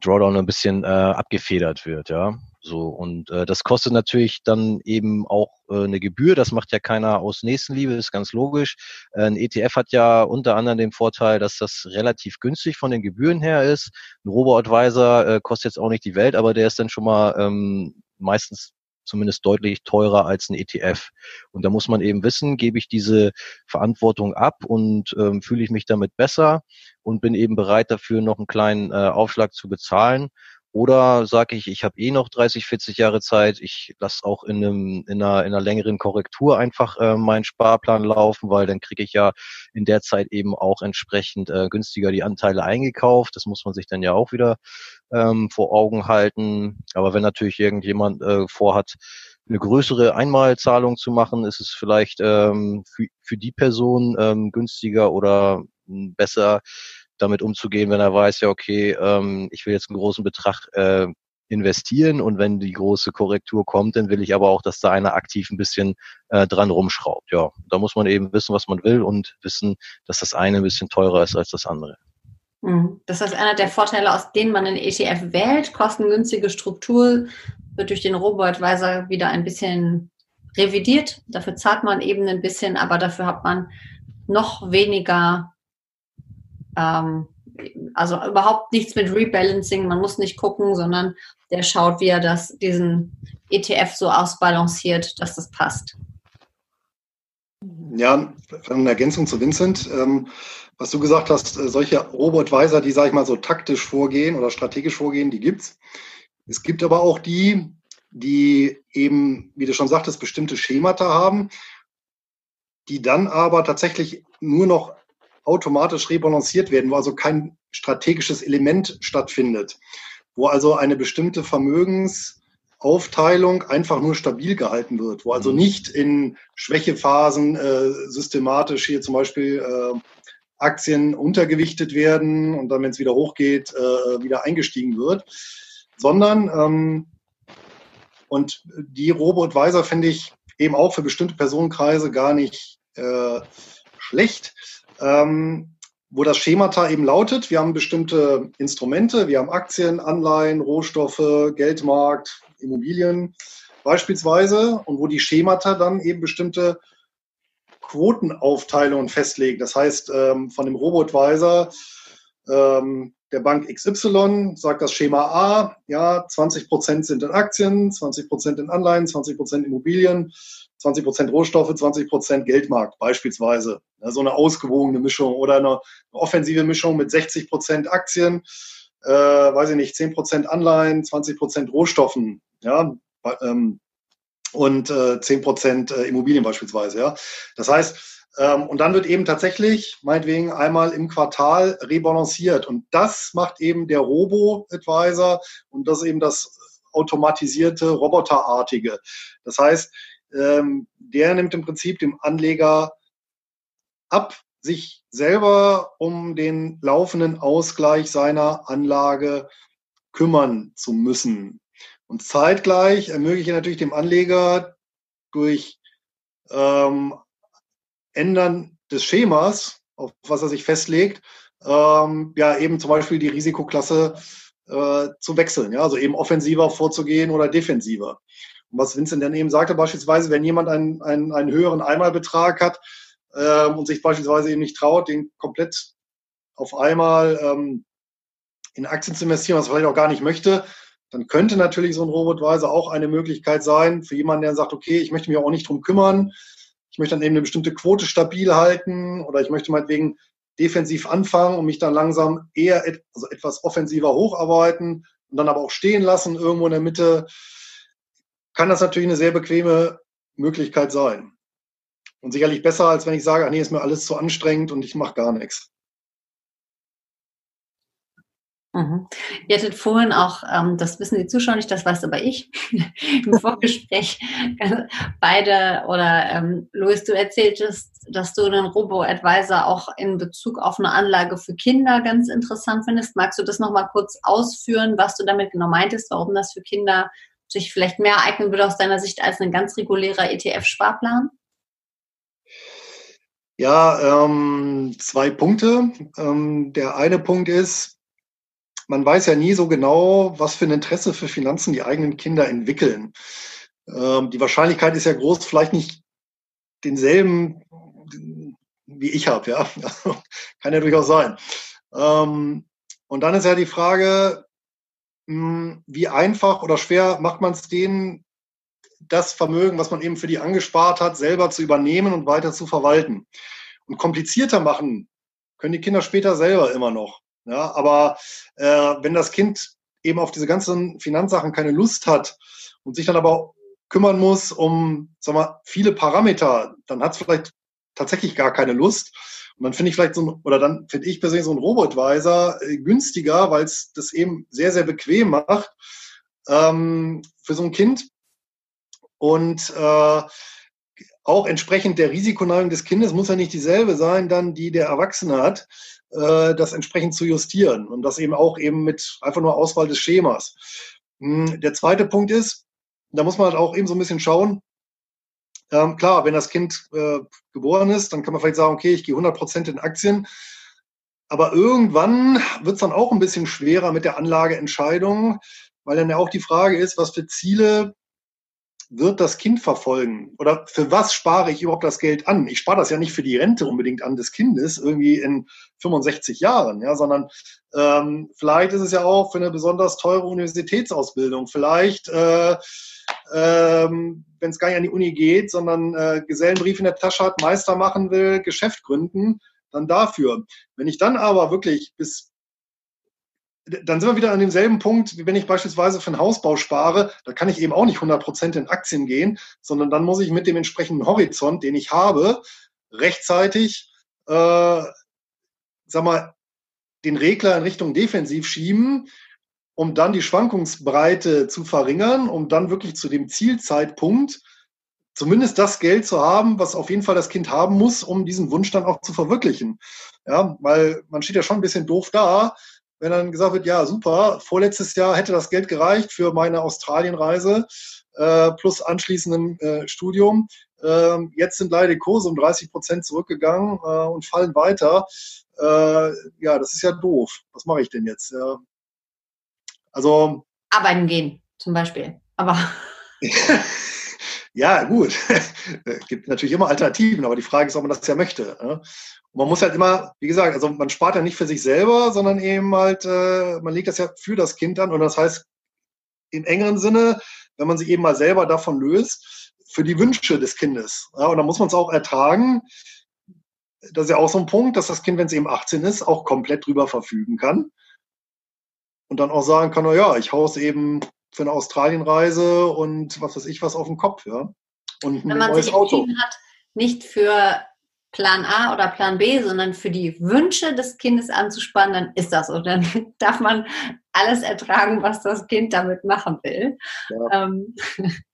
Drawdown ein bisschen äh, abgefedert wird, ja. So, und äh, das kostet natürlich dann eben auch äh, eine Gebühr. Das macht ja keiner aus Nächstenliebe, ist ganz logisch. Äh, ein ETF hat ja unter anderem den Vorteil, dass das relativ günstig von den Gebühren her ist. Ein Robo-Advisor äh, kostet jetzt auch nicht die Welt, aber der ist dann schon mal ähm, meistens zumindest deutlich teurer als ein ETF. Und da muss man eben wissen, gebe ich diese Verantwortung ab und ähm, fühle ich mich damit besser und bin eben bereit dafür noch einen kleinen äh, Aufschlag zu bezahlen. Oder sage ich, ich habe eh noch 30, 40 Jahre Zeit, ich lasse auch in, einem, in, einer, in einer längeren Korrektur einfach äh, meinen Sparplan laufen, weil dann kriege ich ja in der Zeit eben auch entsprechend äh, günstiger die Anteile eingekauft. Das muss man sich dann ja auch wieder ähm, vor Augen halten. Aber wenn natürlich irgendjemand äh, vorhat, eine größere Einmalzahlung zu machen, ist es vielleicht ähm, für, für die Person ähm, günstiger oder besser, damit umzugehen, wenn er weiß, ja, okay, ähm, ich will jetzt einen großen Betrag äh, investieren und wenn die große Korrektur kommt, dann will ich aber auch, dass da einer aktiv ein bisschen äh, dran rumschraubt. Ja, da muss man eben wissen, was man will und wissen, dass das eine ein bisschen teurer ist als das andere. Mhm. Das ist einer der Vorteile, aus denen man einen ETF wählt. Kostengünstige Struktur wird durch den Robo-Advisor wieder ein bisschen revidiert. Dafür zahlt man eben ein bisschen, aber dafür hat man noch weniger ähm, also überhaupt nichts mit Rebalancing, man muss nicht gucken, sondern der schaut, wie er das, diesen ETF so ausbalanciert, dass das passt. Ja, eine Ergänzung zu Vincent. Ähm, was du gesagt hast, äh, solche Robo-Advisor, die, sag ich mal, so taktisch vorgehen oder strategisch vorgehen, die gibt's. Es gibt aber auch die, die eben, wie du schon sagtest, bestimmte Schemata haben, die dann aber tatsächlich nur noch automatisch rebalanciert werden, wo also kein strategisches Element stattfindet, wo also eine bestimmte Vermögensaufteilung einfach nur stabil gehalten wird, wo also mhm. nicht in Schwächephasen äh, systematisch hier zum Beispiel äh, Aktien untergewichtet werden und dann, wenn es wieder hochgeht, äh, wieder eingestiegen wird, sondern ähm, und die Robo-Advisor finde ich eben auch für bestimmte Personenkreise gar nicht äh, schlecht, ähm, wo das Schemata eben lautet, wir haben bestimmte Instrumente, wir haben Aktien, Anleihen, Rohstoffe, Geldmarkt, Immobilien beispielsweise und wo die Schemata dann eben bestimmte Quotenaufteilungen festlegen. Das heißt, ähm, von dem Robo-Advisor ähm, der Bank XY sagt das Schema A, ja, 20 Prozent sind in Aktien, 20 Prozent in Anleihen, 20 Prozent Immobilien, 20 Prozent Rohstoffe, 20 Prozent Geldmarkt beispielsweise. Ja, so eine ausgewogene Mischung oder eine, eine offensive Mischung mit 60 Prozent Aktien, äh, weiß ich nicht, 10 Prozent Anleihen, 20 Prozent Rohstoffen, ja, ähm, und äh, 10 Prozent äh, Immobilien beispielsweise, ja. Das heißt, ähm, und dann wird eben tatsächlich, meinetwegen, einmal im Quartal rebalanciert. Und das macht eben der Robo-Advisor und das eben das automatisierte, roboterartige. Das heißt, ähm, der nimmt im Prinzip dem Anleger ab, sich selber um den laufenden Ausgleich seiner Anlage kümmern zu müssen. Und zeitgleich ermöglicht er natürlich dem Anleger durch ähm, Ändern des Schemas, auf was er sich festlegt, ähm, ja eben zum Beispiel die Risikoklasse äh, zu wechseln, ja, also eben offensiver vorzugehen oder defensiver. Was Vincent dann eben sagte, beispielsweise, wenn jemand einen, einen, einen höheren Einmalbetrag hat äh, und sich beispielsweise eben nicht traut, den komplett auf einmal ähm, in Aktien zu investieren, was er vielleicht auch gar nicht möchte, dann könnte natürlich so ein Robotweiser auch eine Möglichkeit sein für jemanden, der sagt, okay, ich möchte mich auch nicht drum kümmern, ich möchte dann eben eine bestimmte Quote stabil halten oder ich möchte meinetwegen defensiv anfangen und mich dann langsam eher et also etwas offensiver hocharbeiten und dann aber auch stehen lassen irgendwo in der Mitte, kann das natürlich eine sehr bequeme Möglichkeit sein. Und sicherlich besser, als wenn ich sage, ach nee, ist mir alles zu anstrengend und ich mache gar nichts. Mhm. Ihr hattet vorhin auch, ähm, das wissen die Zuschauer nicht, das weiß aber ich, im Vorgespräch beide oder ähm, Louis, du erzähltest, dass du den Robo-Advisor auch in Bezug auf eine Anlage für Kinder ganz interessant findest. Magst du das nochmal kurz ausführen, was du damit genau meintest, warum das für Kinder sich vielleicht mehr eignen würde aus deiner Sicht als ein ganz regulärer ETF-Sparplan? Ja, ähm, zwei Punkte. Ähm, der eine Punkt ist, man weiß ja nie so genau, was für ein Interesse für Finanzen die eigenen Kinder entwickeln. Ähm, die Wahrscheinlichkeit ist ja groß, vielleicht nicht denselben wie ich habe, ja. Kann ja durchaus sein. Ähm, und dann ist ja die Frage, wie einfach oder schwer macht man es denen, das Vermögen, was man eben für die angespart hat, selber zu übernehmen und weiter zu verwalten. Und komplizierter machen können die Kinder später selber immer noch. Ja, aber äh, wenn das Kind eben auf diese ganzen Finanzsachen keine Lust hat und sich dann aber kümmern muss um sag mal, viele Parameter, dann hat es vielleicht tatsächlich gar keine Lust. Und dann finde ich vielleicht so ein, oder dann finde ich persönlich so ein Robotweiser äh, günstiger, weil es das eben sehr, sehr bequem macht ähm, für so ein Kind. Und äh, auch entsprechend der Risikoneigung des Kindes muss ja nicht dieselbe sein, dann die der Erwachsene hat äh, das entsprechend zu justieren und das eben auch eben mit einfach nur Auswahl des Schemas. Hm, der zweite Punkt ist, da muss man halt auch eben so ein bisschen schauen, ähm, klar, wenn das Kind äh, geboren ist, dann kann man vielleicht sagen, okay, ich gehe 100 Prozent in Aktien. Aber irgendwann wird es dann auch ein bisschen schwerer mit der Anlageentscheidung, weil dann ja auch die Frage ist, was für Ziele wird das Kind verfolgen? Oder für was spare ich überhaupt das Geld an? Ich spare das ja nicht für die Rente unbedingt an des Kindes, irgendwie in 65 Jahren, ja, sondern ähm, vielleicht ist es ja auch für eine besonders teure Universitätsausbildung. Vielleicht äh, ähm, wenn es gar nicht an die Uni geht, sondern äh, Gesellenbrief in der Tasche hat, Meister machen will, Geschäft gründen, dann dafür. Wenn ich dann aber wirklich bis dann sind wir wieder an demselben Punkt, wie wenn ich beispielsweise für einen Hausbau spare, da kann ich eben auch nicht 100% in Aktien gehen, sondern dann muss ich mit dem entsprechenden Horizont, den ich habe, rechtzeitig, äh, sag mal, den Regler in Richtung defensiv schieben, um dann die Schwankungsbreite zu verringern, um dann wirklich zu dem Zielzeitpunkt zumindest das Geld zu haben, was auf jeden Fall das Kind haben muss, um diesen Wunsch dann auch zu verwirklichen. Ja, weil man steht ja schon ein bisschen doof da, wenn dann gesagt wird, ja, super, vorletztes Jahr hätte das Geld gereicht für meine Australienreise äh, plus anschließendem äh, Studium. Äh, jetzt sind leider die Kurse um 30 Prozent zurückgegangen äh, und fallen weiter. Äh, ja, das ist ja doof. Was mache ich denn jetzt? Ja. Also. Arbeiten gehen, zum Beispiel. Aber. ja, gut. Es gibt natürlich immer Alternativen, aber die Frage ist, ob man das ja möchte. Ne? Und man muss halt immer, wie gesagt, also man spart ja nicht für sich selber, sondern eben halt, äh, man legt das ja für das Kind an. Und das heißt, im engeren Sinne, wenn man sich eben mal selber davon löst, für die Wünsche des Kindes. Und da muss man es auch ertragen. Das ist ja auch so ein Punkt, dass das Kind, wenn es eben 18 ist, auch komplett drüber verfügen kann. Und dann auch sagen kann, na ja, ich es eben für eine Australienreise und was weiß ich was auf den Kopf, ja. Und ein wenn man neues sich Auto. hat, nicht für Plan A oder Plan B, sondern für die Wünsche des Kindes anzuspannen, dann ist das so. Dann darf man alles ertragen, was das Kind damit machen will. Ja. Ähm,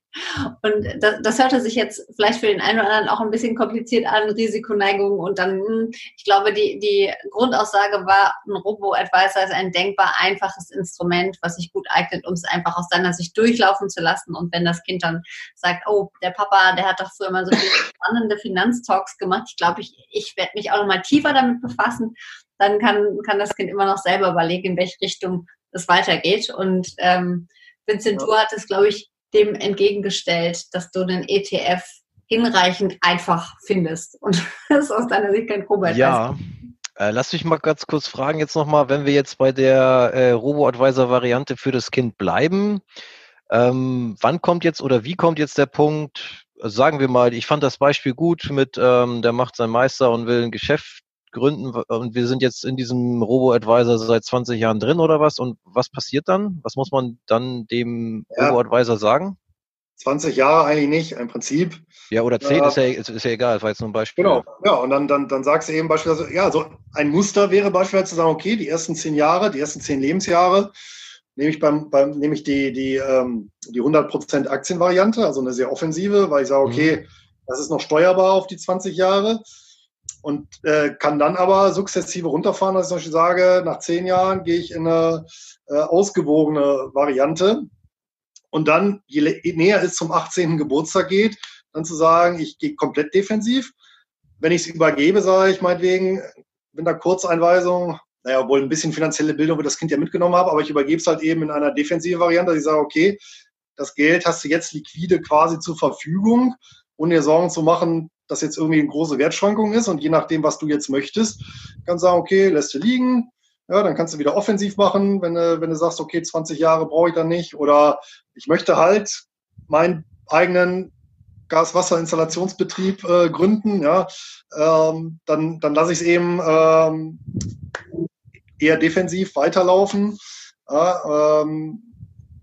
und das, das hörte sich jetzt vielleicht für den einen oder anderen auch ein bisschen kompliziert an, Risikoneigung. Und dann, hm, ich glaube, die, die Grundaussage war, ein Robo-Advisor ist ein denkbar einfaches Instrument, was sich gut eignet, um es einfach aus seiner Sicht durchlaufen zu lassen. Und wenn das Kind dann sagt, oh, der Papa, der hat doch früher mal so viele spannende Finanztalks gemacht, ich glaube, ich, ich werde mich auch noch mal tiefer damit befassen, dann kann, kann das Kind immer noch selber überlegen, in welche Richtung es weitergeht. Und ähm, Vincent, ja. du hattest, glaube ich, dem entgegengestellt, dass du den ETF hinreichend einfach findest. Und das ist aus deiner Sicht kein Problem. Ja. Äh, lass mich mal ganz kurz fragen jetzt nochmal, wenn wir jetzt bei der äh, Robo-Advisor-Variante für das Kind bleiben, ähm, wann kommt jetzt oder wie kommt jetzt der Punkt, also sagen wir mal, ich fand das Beispiel gut mit, ähm, der macht sein Meister und will ein Geschäft gründen und wir sind jetzt in diesem Robo-Advisor seit 20 Jahren drin oder was? Und was passiert dann? Was muss man dann dem ja. Robo-Advisor sagen? 20 Jahre eigentlich nicht, im Prinzip. Ja, oder 10 äh, ist, ja, ist, ist, ja egal, das war jetzt nur ein Beispiel. Genau, ja, und dann, dann, dann sagst du eben beispielsweise, ja, so ein Muster wäre beispielsweise zu sagen, okay, die ersten 10 Jahre, die ersten 10 Lebensjahre, nehme ich, beim, beim, nehme ich die, die, ähm, die 100% Aktienvariante, also eine sehr offensive, weil ich sage, okay, mhm. das ist noch steuerbar auf die 20 Jahre und äh, kann dann aber sukzessive runterfahren, dass ich zum Beispiel sage, nach zehn Jahren gehe ich in eine äh, ausgewogene Variante und dann, je näher es zum 18. Geburtstag geht, dann zu sagen, ich gehe komplett defensiv. Wenn ich es übergebe, sage ich meinetwegen, wenn da Kurzeinweisung, naja, wohl ein bisschen finanzielle Bildung wird das Kind ja mitgenommen haben, aber ich übergebe es halt eben in einer defensiven Variante, dass ich sage, okay, das Geld hast du jetzt liquide quasi zur Verfügung, ohne dir Sorgen zu machen, dass jetzt irgendwie eine große Wertschwankung ist und je nachdem, was du jetzt möchtest, kannst du sagen, okay, lässt du liegen, ja, dann kannst du wieder offensiv machen, wenn du, wenn du sagst, okay, 20 Jahre brauche ich dann nicht. Oder ich möchte halt meinen eigenen Gas-Wasser-Installationsbetrieb äh, gründen, ja, ähm, dann, dann lasse ich es eben ähm, eher defensiv weiterlaufen. Ja, ähm,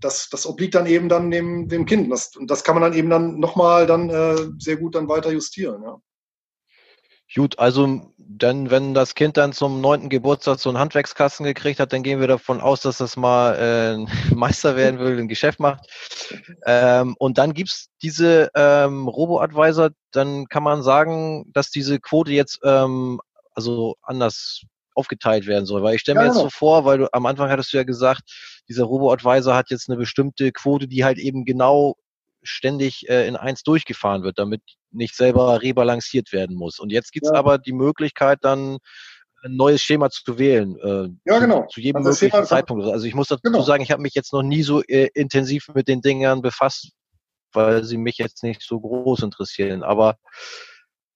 das, das obliegt dann eben dann dem, dem Kind. Das, und das kann man dann eben dann nochmal dann äh, sehr gut dann weiter justieren. Ja. Gut, also dann, wenn das Kind dann zum neunten Geburtstag so einen Handwerkskasten gekriegt hat, dann gehen wir davon aus, dass das mal äh, Meister werden will, ein Geschäft macht. Ähm, und dann gibt's diese ähm, Robo-Advisor, dann kann man sagen, dass diese Quote jetzt ähm, also anders aufgeteilt werden soll. Weil ich stelle mir ja, jetzt so vor, weil du am Anfang hattest du ja gesagt, dieser Robo-Advisor hat jetzt eine bestimmte Quote, die halt eben genau ständig äh, in eins durchgefahren wird, damit nicht selber rebalanciert werden muss. Und jetzt gibt's ja. aber die Möglichkeit, dann ein neues Schema zu wählen. Äh, ja, genau. Zu, jedem also möglichen Zeitpunkt. Also ich muss dazu genau. sagen, ich habe mich jetzt noch nie so äh, intensiv mit den Dingern befasst, weil sie mich jetzt nicht so groß interessieren. Aber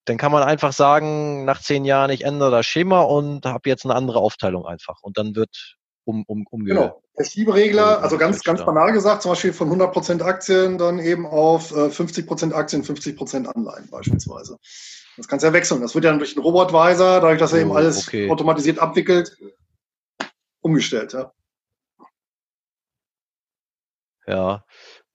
dann kann man einfach sagen, nach zehn Jahren, ich ändere das Schema und habe jetzt eine andere Aufteilung einfach. Und dann wird um, um, um Genau. Der Schieberegler, also ganz, ganz banal gesagt, zum Beispiel von 100% Aktien dann eben auf 50% äh, Aktien, 50% Anleihen beispielsweise. Das kannst du ja wechseln. Das wird ja dann durch den Robotweiser, dadurch, dass er oh, eben alles okay. automatisiert abwickelt, umgestellt. Ja. Ja.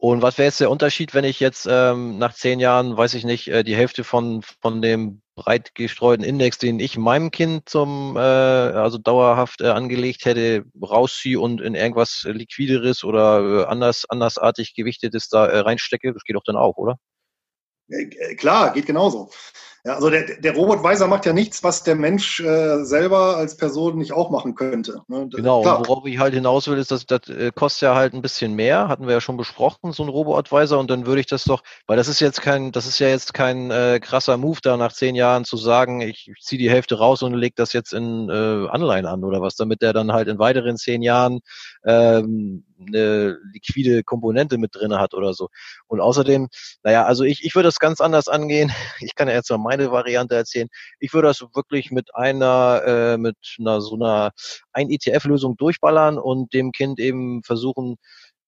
Und was wäre jetzt der Unterschied, wenn ich jetzt ähm, nach zehn Jahren, weiß ich nicht, äh, die Hälfte von, von dem breit gestreuten Index, den ich meinem Kind zum, äh, also dauerhaft äh, angelegt hätte, rausziehe und in irgendwas Liquideres oder äh, anders, andersartig gewichtetes da äh, reinstecke? Das geht doch dann auch, oder? Äh, klar, geht genauso. Ja, also der, der Robotweiser macht ja nichts, was der Mensch äh, selber als Person nicht auch machen könnte. Ne? Genau, Klar. worauf ich halt hinaus will, ist, dass das äh, kostet ja halt ein bisschen mehr, hatten wir ja schon besprochen, so ein Robotweiser, und dann würde ich das doch, weil das ist jetzt kein, das ist ja jetzt kein äh, krasser Move, da nach zehn Jahren zu sagen, ich, ich ziehe die Hälfte raus und lege das jetzt in äh, Anleihen an oder was, damit der dann halt in weiteren zehn Jahren ähm, eine liquide Komponente mit drin hat oder so. Und außerdem, naja, also ich, ich würde das ganz anders angehen. Ich kann ja jetzt mal meine Variante erzählen. Ich würde das wirklich mit einer, äh, mit einer so einer ein ETF-Lösung durchballern und dem Kind eben versuchen,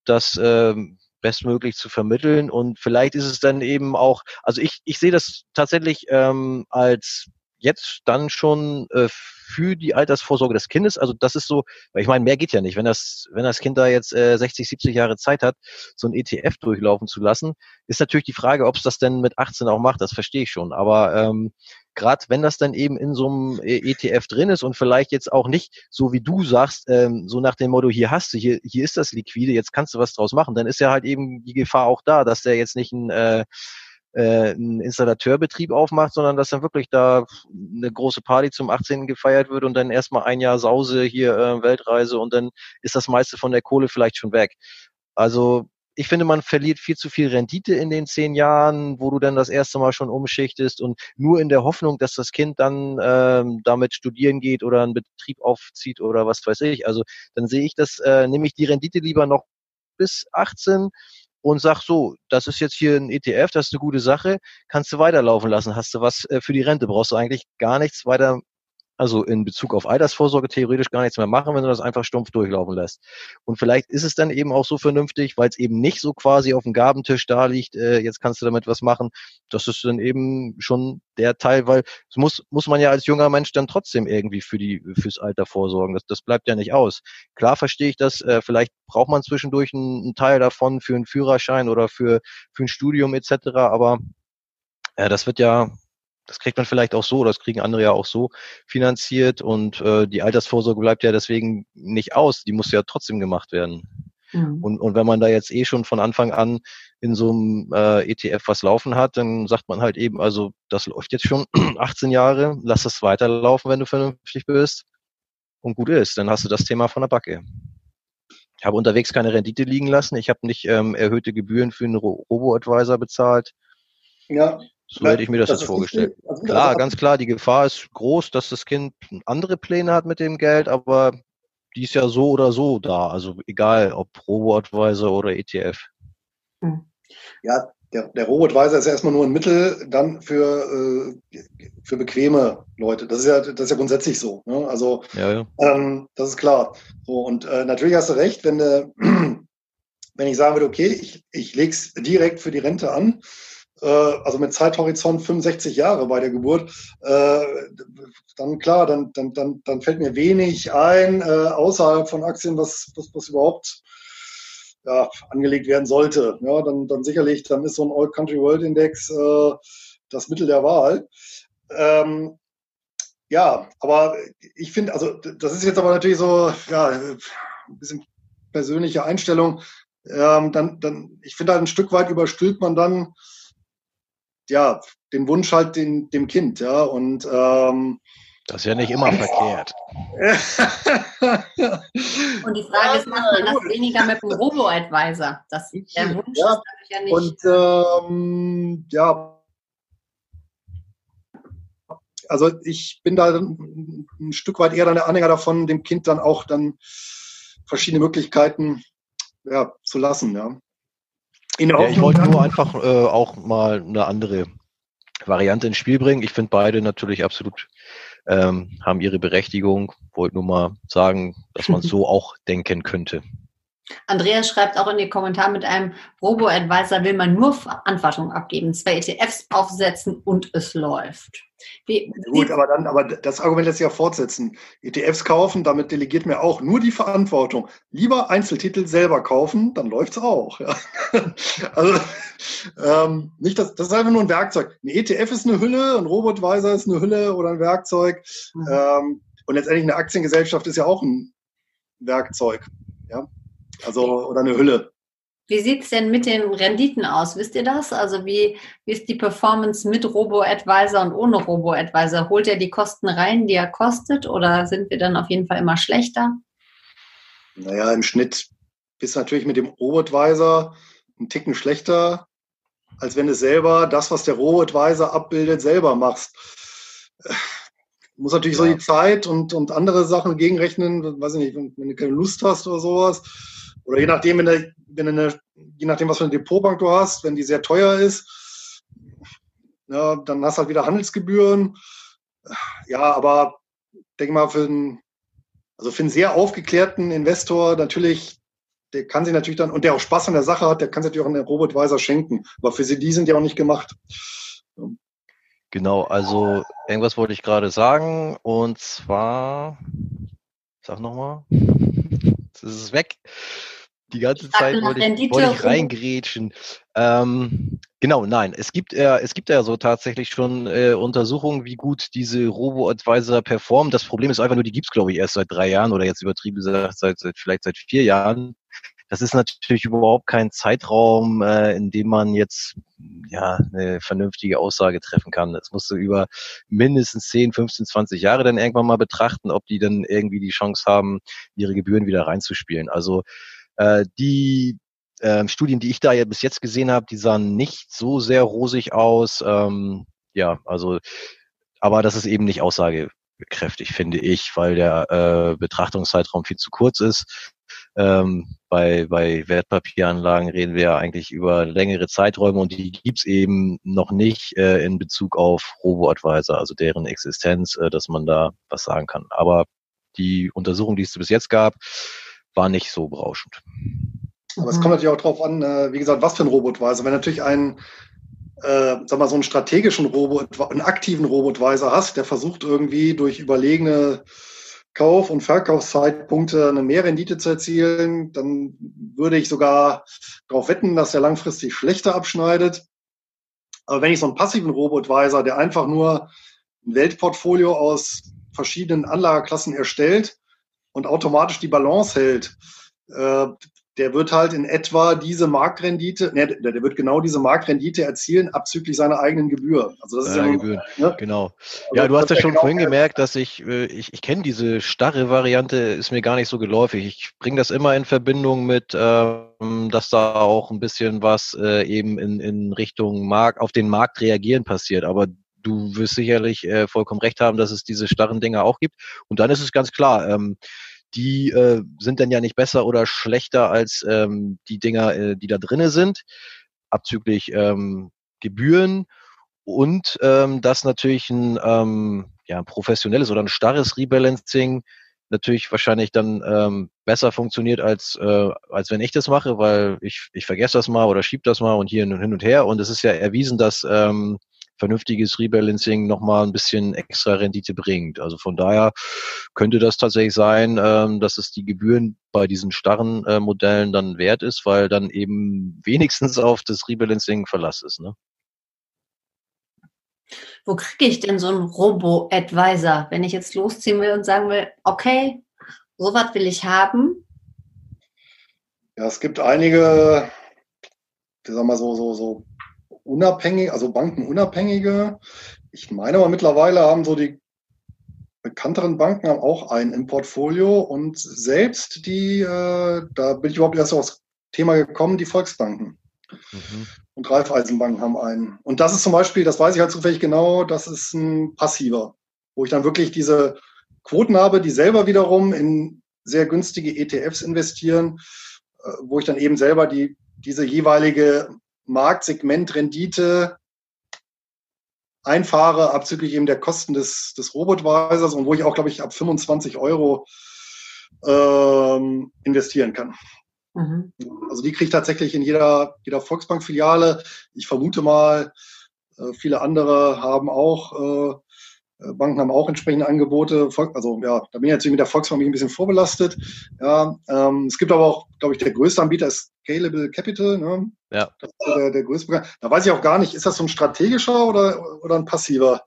das äh, bestmöglich zu vermitteln. Und vielleicht ist es dann eben auch, also ich, ich sehe das tatsächlich ähm, als jetzt dann schon äh, für die Altersvorsorge des Kindes. Also das ist so, weil ich meine, mehr geht ja nicht. Wenn das, wenn das Kind da jetzt äh, 60, 70 Jahre Zeit hat, so ein ETF durchlaufen zu lassen, ist natürlich die Frage, ob es das denn mit 18 auch macht. Das verstehe ich schon. Aber ähm, gerade wenn das dann eben in so einem ETF drin ist und vielleicht jetzt auch nicht, so wie du sagst, ähm, so nach dem Motto, hier hast du, hier, hier ist das liquide, jetzt kannst du was draus machen, dann ist ja halt eben die Gefahr auch da, dass der jetzt nicht ein äh, äh, einen Installateurbetrieb aufmacht, sondern dass dann wirklich da eine große Party zum 18. gefeiert wird und dann erstmal ein Jahr Sause hier äh, Weltreise und dann ist das meiste von der Kohle vielleicht schon weg. Also ich finde, man verliert viel zu viel Rendite in den zehn Jahren, wo du dann das erste Mal schon umschichtest und nur in der Hoffnung, dass das Kind dann ähm, damit studieren geht oder einen Betrieb aufzieht oder was weiß ich. Also dann sehe ich das, äh, nehme ich die Rendite lieber noch bis 18 und sag so, das ist jetzt hier ein ETF, das ist eine gute Sache, kannst du weiterlaufen lassen, hast du was äh, für die Rente, brauchst du eigentlich gar nichts weiter also in Bezug auf Altersvorsorge theoretisch gar nichts mehr machen, wenn du das einfach stumpf durchlaufen lässt. Und vielleicht ist es dann eben auch so vernünftig, weil es eben nicht so quasi auf dem Gabentisch da liegt, äh, jetzt kannst du damit was machen. Das ist dann eben schon der Teil, weil es muss, muss man ja als junger Mensch dann trotzdem irgendwie für die, fürs Alter vorsorgen. Das, das bleibt ja nicht aus. Klar verstehe ich das, äh, vielleicht braucht man zwischendurch einen, einen Teil davon für einen Führerschein oder für, für ein Studium etc., aber äh, das wird ja das kriegt man vielleicht auch so, das kriegen andere ja auch so finanziert und äh, die Altersvorsorge bleibt ja deswegen nicht aus, die muss ja trotzdem gemacht werden. Mhm. Und, und wenn man da jetzt eh schon von Anfang an in so einem äh, ETF was laufen hat, dann sagt man halt eben, also das läuft jetzt schon 18 Jahre, lass es weiterlaufen, wenn du vernünftig bist und gut ist, dann hast du das Thema von der Backe. Ich habe unterwegs keine Rendite liegen lassen, ich habe nicht ähm, erhöhte Gebühren für einen Robo-Advisor bezahlt. Ja. So hätte ich mir das, das jetzt vorgestellt. Also klar, ganz klar, die Gefahr ist groß, dass das Kind andere Pläne hat mit dem Geld, aber die ist ja so oder so da. Also egal, ob Robo-Advisor oder ETF. Hm. Ja, der, der Robo-Advisor ist erstmal nur ein Mittel dann für, äh, für bequeme Leute. Das ist ja, das ist ja grundsätzlich so. Ne? Also ja, ja. Ähm, das ist klar. So, und äh, natürlich hast du recht, wenn, äh, wenn ich sagen würde, okay, ich, ich lege es direkt für die Rente an, also mit Zeithorizont 65 Jahre bei der Geburt, äh, dann klar, dann, dann, dann, dann fällt mir wenig ein äh, außerhalb von Aktien, was, was, was überhaupt ja, angelegt werden sollte. Ja, dann, dann sicherlich, dann ist so ein Old Country World Index äh, das Mittel der Wahl. Ähm, ja, aber ich finde, also das ist jetzt aber natürlich so, ja, ein bisschen persönliche Einstellung. Ähm, dann, dann, ich finde halt ein Stück weit überstülpt man dann ja, den Wunsch halt den, dem Kind, ja. Und ähm, das ist ja nicht immer verkehrt. und die Frage ist, macht man das weniger mit dem Robo-Advisor? Das der Wunsch ja. ist ja nicht. Und ähm, ja. Also ich bin da ein, ein Stück weit eher dann der Anhänger davon, dem Kind dann auch dann verschiedene Möglichkeiten ja, zu lassen, ja ja, ich wollte nur einfach äh, auch mal eine andere Variante ins Spiel bringen. Ich finde beide natürlich absolut ähm, haben ihre Berechtigung. Wollte nur mal sagen, dass man so auch denken könnte. Andreas schreibt auch in die Kommentare, mit einem Robo-Advisor will man nur Verantwortung abgeben, zwei ETFs aufsetzen und es läuft. Wie, Gut, aber dann, aber das Argument lässt sich ja fortsetzen. ETFs kaufen, damit delegiert mir auch nur die Verantwortung. Lieber Einzeltitel selber kaufen, dann läuft's auch. Ja. Also ähm, nicht das, das ist einfach nur ein Werkzeug. Ein ETF ist eine Hülle, ein Robotweiser ist eine Hülle oder ein Werkzeug. Mhm. Ähm, und letztendlich eine Aktiengesellschaft ist ja auch ein Werkzeug. Ja. Also, oder eine Hülle. Wie sieht es denn mit den Renditen aus? Wisst ihr das? Also wie, wie ist die Performance mit Robo-Advisor und ohne Robo-Advisor? Holt er die Kosten rein, die er kostet, oder sind wir dann auf jeden Fall immer schlechter? Naja, im Schnitt bist du natürlich mit dem Robo-Advisor einen Ticken schlechter, als wenn du selber das, was der Robo-Advisor abbildet, selber machst. Du musst natürlich ja. so die Zeit und, und andere Sachen gegenrechnen, weiß ich nicht, wenn, wenn du keine Lust hast oder sowas oder je nachdem, wenn, der, wenn eine, je nachdem, was für eine Depotbank du hast, wenn die sehr teuer ist, ja, dann hast du halt wieder Handelsgebühren. Ja, aber denke mal, für einen, also für einen sehr aufgeklärten Investor natürlich, der kann sich natürlich dann, und der auch Spaß an der Sache hat, der kann sich natürlich auch einen Robotweiser schenken. Aber für sie, die sind ja auch nicht gemacht. Genau, also irgendwas wollte ich gerade sagen und zwar, sag nochmal, es ist weg die ganze Zeit wollte ich, wollte ich reingrätschen. Ähm, genau, nein, es gibt, äh, es gibt ja so tatsächlich schon äh, Untersuchungen, wie gut diese Robo-Advisor performen. Das Problem ist einfach nur, die gibt's glaube ich, erst seit drei Jahren oder jetzt übertrieben gesagt, seit, seit vielleicht seit vier Jahren. Das ist natürlich überhaupt kein Zeitraum, äh, in dem man jetzt ja eine vernünftige Aussage treffen kann. Das musst du über mindestens 10, 15, 20 Jahre dann irgendwann mal betrachten, ob die dann irgendwie die Chance haben, ihre Gebühren wieder reinzuspielen. Also äh, die äh, Studien, die ich da ja bis jetzt gesehen habe, die sahen nicht so sehr rosig aus. Ähm, ja, also, aber das ist eben nicht aussagekräftig, finde ich, weil der äh, Betrachtungszeitraum viel zu kurz ist. Ähm, bei, bei Wertpapieranlagen reden wir ja eigentlich über längere Zeiträume und die gibt's eben noch nicht äh, in Bezug auf Robo-Advisor, also deren Existenz, äh, dass man da was sagen kann. Aber die Untersuchung, die es bis jetzt gab, war nicht so berauschend. Aber es kommt natürlich auch darauf an, äh, wie gesagt, was für ein Robotweiser. Wenn natürlich einen, äh, sag mal, so einen strategischen Robot, einen aktiven Robotweiser hast, der versucht irgendwie durch überlegene Kauf- und Verkaufszeitpunkte eine Mehrrendite zu erzielen, dann würde ich sogar darauf wetten, dass er langfristig schlechter abschneidet. Aber wenn ich so einen passiven Robotweiser, der einfach nur ein Weltportfolio aus verschiedenen Anlageklassen erstellt, und automatisch die Balance hält, äh, der wird halt in etwa diese Marktrendite, ne, der wird genau diese Marktrendite erzielen, abzüglich seiner eigenen Gebühr. Also das ist ja, ja Gebühren, ne? genau. Also ja, du hast ja schon genau vorhin gemerkt, dass ich, äh, ich, ich kenne diese starre Variante, ist mir gar nicht so geläufig. Ich bringe das immer in Verbindung mit, ähm, dass da auch ein bisschen was äh, eben in, in Richtung Markt, auf den Markt reagieren passiert. Aber du wirst sicherlich äh, vollkommen recht haben, dass es diese starren Dinger auch gibt. Und dann ist es ganz klar, ähm, die äh, sind dann ja nicht besser oder schlechter als ähm, die Dinger, äh, die da drinnen sind, abzüglich ähm, Gebühren und ähm, dass natürlich ein ähm, ja, professionelles oder ein starres Rebalancing natürlich wahrscheinlich dann ähm, besser funktioniert als äh, als wenn ich das mache, weil ich ich vergesse das mal oder schieb das mal und hier hin und her. Und es ist ja erwiesen, dass ähm, vernünftiges Rebalancing nochmal ein bisschen extra Rendite bringt. Also von daher könnte das tatsächlich sein, ähm, dass es die Gebühren bei diesen starren äh, Modellen dann wert ist, weil dann eben wenigstens auf das Rebalancing Verlass ist. Ne? Wo kriege ich denn so einen Robo-Advisor, wenn ich jetzt losziehen will und sagen will, okay, sowas will ich haben? Ja, es gibt einige, ich sag mal so, so, so unabhängig, also bankenunabhängige. Ich meine aber mittlerweile haben so die bekannteren Banken haben auch einen im Portfolio und selbst die, äh, da bin ich überhaupt erst aufs Thema gekommen, die Volksbanken. Mhm. Und Raiffeisenbanken haben einen. Und das ist zum Beispiel, das weiß ich halt zufällig genau, das ist ein passiver, wo ich dann wirklich diese Quoten habe, die selber wiederum in sehr günstige ETFs investieren, äh, wo ich dann eben selber die, diese jeweilige Marktsegmentrendite einfahre, abzüglich eben der Kosten des, des Robotweisers und wo ich auch, glaube ich, ab 25 Euro ähm, investieren kann. Mhm. Also die kriege ich tatsächlich in jeder, jeder Volksbank-Filiale. Ich vermute mal, äh, viele andere haben auch, äh, Banken haben auch entsprechende Angebote. Also ja, da bin ich natürlich mit der Volksbank ein bisschen vorbelastet. Ja, ähm, es gibt aber auch, glaube ich, der größte Anbieter ist Scalable Capital. Ne? Ja. Das ist der, der größte. Da weiß ich auch gar nicht, ist das so ein strategischer oder, oder ein passiver?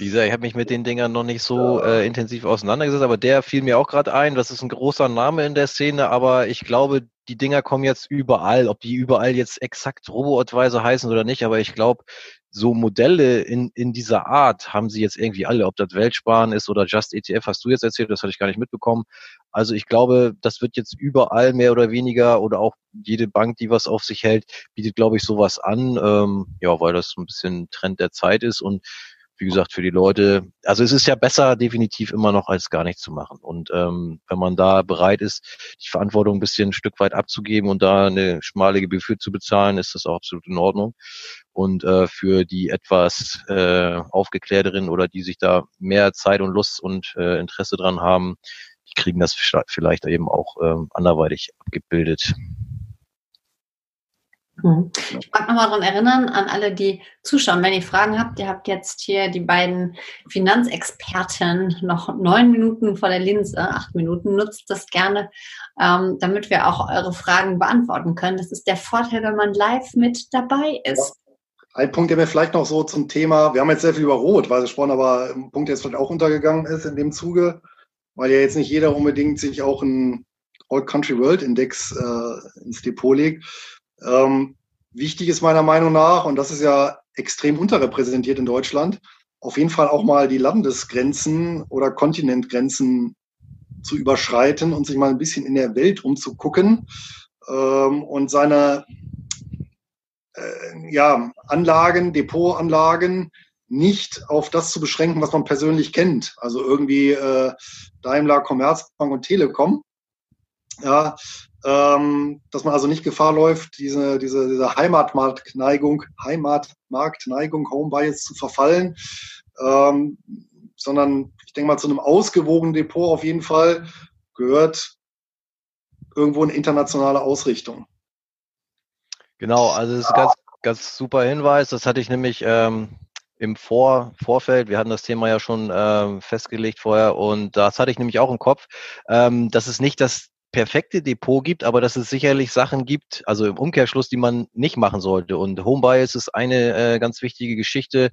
Wie gesagt, ich habe mich mit den Dingern noch nicht so äh, intensiv auseinandergesetzt, aber der fiel mir auch gerade ein. Das ist ein großer Name in der Szene, aber ich glaube, die Dinger kommen jetzt überall. Ob die überall jetzt exakt Robo-Advisor heißen oder nicht, aber ich glaube, so Modelle in, in dieser Art haben sie jetzt irgendwie alle, ob das Weltsparen ist oder Just ETF, hast du jetzt erzählt, das hatte ich gar nicht mitbekommen. Also ich glaube, das wird jetzt überall mehr oder weniger oder auch jede Bank, die was auf sich hält, bietet, glaube ich, sowas an, ähm, ja, weil das ein bisschen Trend der Zeit ist und wie gesagt, für die Leute, also es ist ja besser definitiv immer noch, als gar nichts zu machen. Und ähm, wenn man da bereit ist, die Verantwortung ein bisschen ein Stück weit abzugeben und da eine schmale Gebühr für zu bezahlen, ist das auch absolut in Ordnung. Und äh, für die etwas äh, aufgeklärteren oder die sich da mehr Zeit und Lust und äh, Interesse dran haben, die kriegen das vielleicht eben auch äh, anderweitig abgebildet. Mhm. Ich mag nochmal daran erinnern, an alle, die zuschauen, wenn ihr Fragen habt, ihr habt jetzt hier die beiden Finanzexperten noch neun Minuten vor der Linse, acht Minuten, nutzt das gerne, ähm, damit wir auch eure Fragen beantworten können. Das ist der Vorteil, wenn man live mit dabei ist. Ein Punkt, der mir vielleicht noch so zum Thema, wir haben jetzt sehr viel über Rot-Weise gesprochen, aber ein Punkt, der jetzt vielleicht auch untergegangen ist in dem Zuge, weil ja jetzt nicht jeder unbedingt sich auch einen All Country World Index äh, ins Depot legt. Ähm, wichtig ist meiner Meinung nach, und das ist ja extrem unterrepräsentiert in Deutschland, auf jeden Fall auch mal die Landesgrenzen oder Kontinentgrenzen zu überschreiten und sich mal ein bisschen in der Welt umzugucken ähm, und seine äh, ja, Anlagen, Depotanlagen nicht auf das zu beschränken, was man persönlich kennt. Also irgendwie äh, Daimler, Commerzbank und Telekom. Ja, ähm, dass man also nicht Gefahr läuft, diese, diese, diese Heimatmarktneigung, Heimatmarktneigung, Home Bias zu verfallen, ähm, sondern ich denke mal zu einem ausgewogenen Depot auf jeden Fall gehört irgendwo eine internationale Ausrichtung. Genau, also das ist ein ganz, ganz super Hinweis. Das hatte ich nämlich ähm, im Vor Vorfeld, wir hatten das Thema ja schon ähm, festgelegt vorher und das hatte ich nämlich auch im Kopf, ähm, dass es nicht das perfekte Depot gibt, aber dass es sicherlich Sachen gibt, also im Umkehrschluss, die man nicht machen sollte. Und Home Bias ist eine äh, ganz wichtige Geschichte.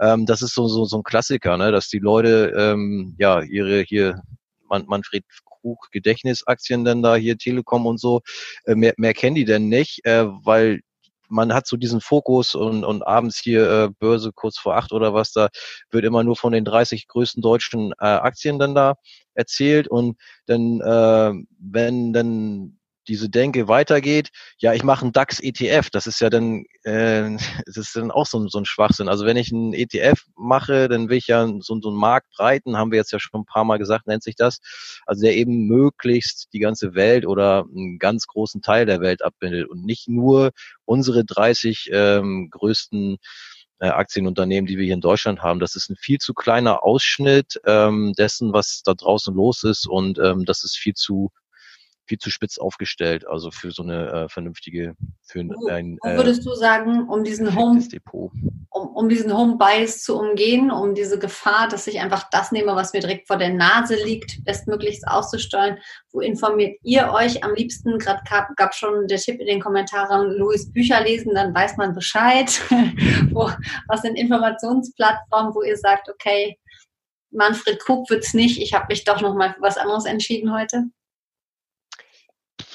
Ähm, das ist so, so, so ein Klassiker, ne? dass die Leute ähm, ja ihre hier Man Manfred Krug Gedächtnisaktien dann da hier Telekom und so äh, mehr, mehr kennen die denn nicht, äh, weil man hat so diesen Fokus und, und abends hier äh, Börse kurz vor acht oder was, da wird immer nur von den 30 größten deutschen äh, Aktien dann da erzählt und dann, äh, wenn dann diese Denke weitergeht, ja, ich mache einen DAX ETF, das ist ja dann, äh, das ist dann auch so, so ein Schwachsinn. Also wenn ich einen ETF mache, dann will ich ja so, so einen Markt breiten, haben wir jetzt ja schon ein paar Mal gesagt, nennt sich das. Also der eben möglichst die ganze Welt oder einen ganz großen Teil der Welt abbildet und nicht nur unsere 30 ähm, größten äh, Aktienunternehmen, die wir hier in Deutschland haben. Das ist ein viel zu kleiner Ausschnitt ähm, dessen, was da draußen los ist und ähm, das ist viel zu viel zu spitz aufgestellt, also für so eine äh, vernünftige, für ein, wo, ein wo würdest du sagen, um diesen Home, Depot. Um, um diesen Home Bias zu umgehen, um diese Gefahr, dass ich einfach das nehme, was mir direkt vor der Nase liegt, bestmöglichst auszusteuern, wo informiert ihr euch am liebsten? Gerade gab, gab schon der Tipp in den Kommentaren, Louis Bücher lesen, dann weiß man Bescheid. wo, was sind Informationsplattformen, wo ihr sagt, okay, Manfred Krug wird's nicht, ich habe mich doch noch mal für was anderes entschieden heute?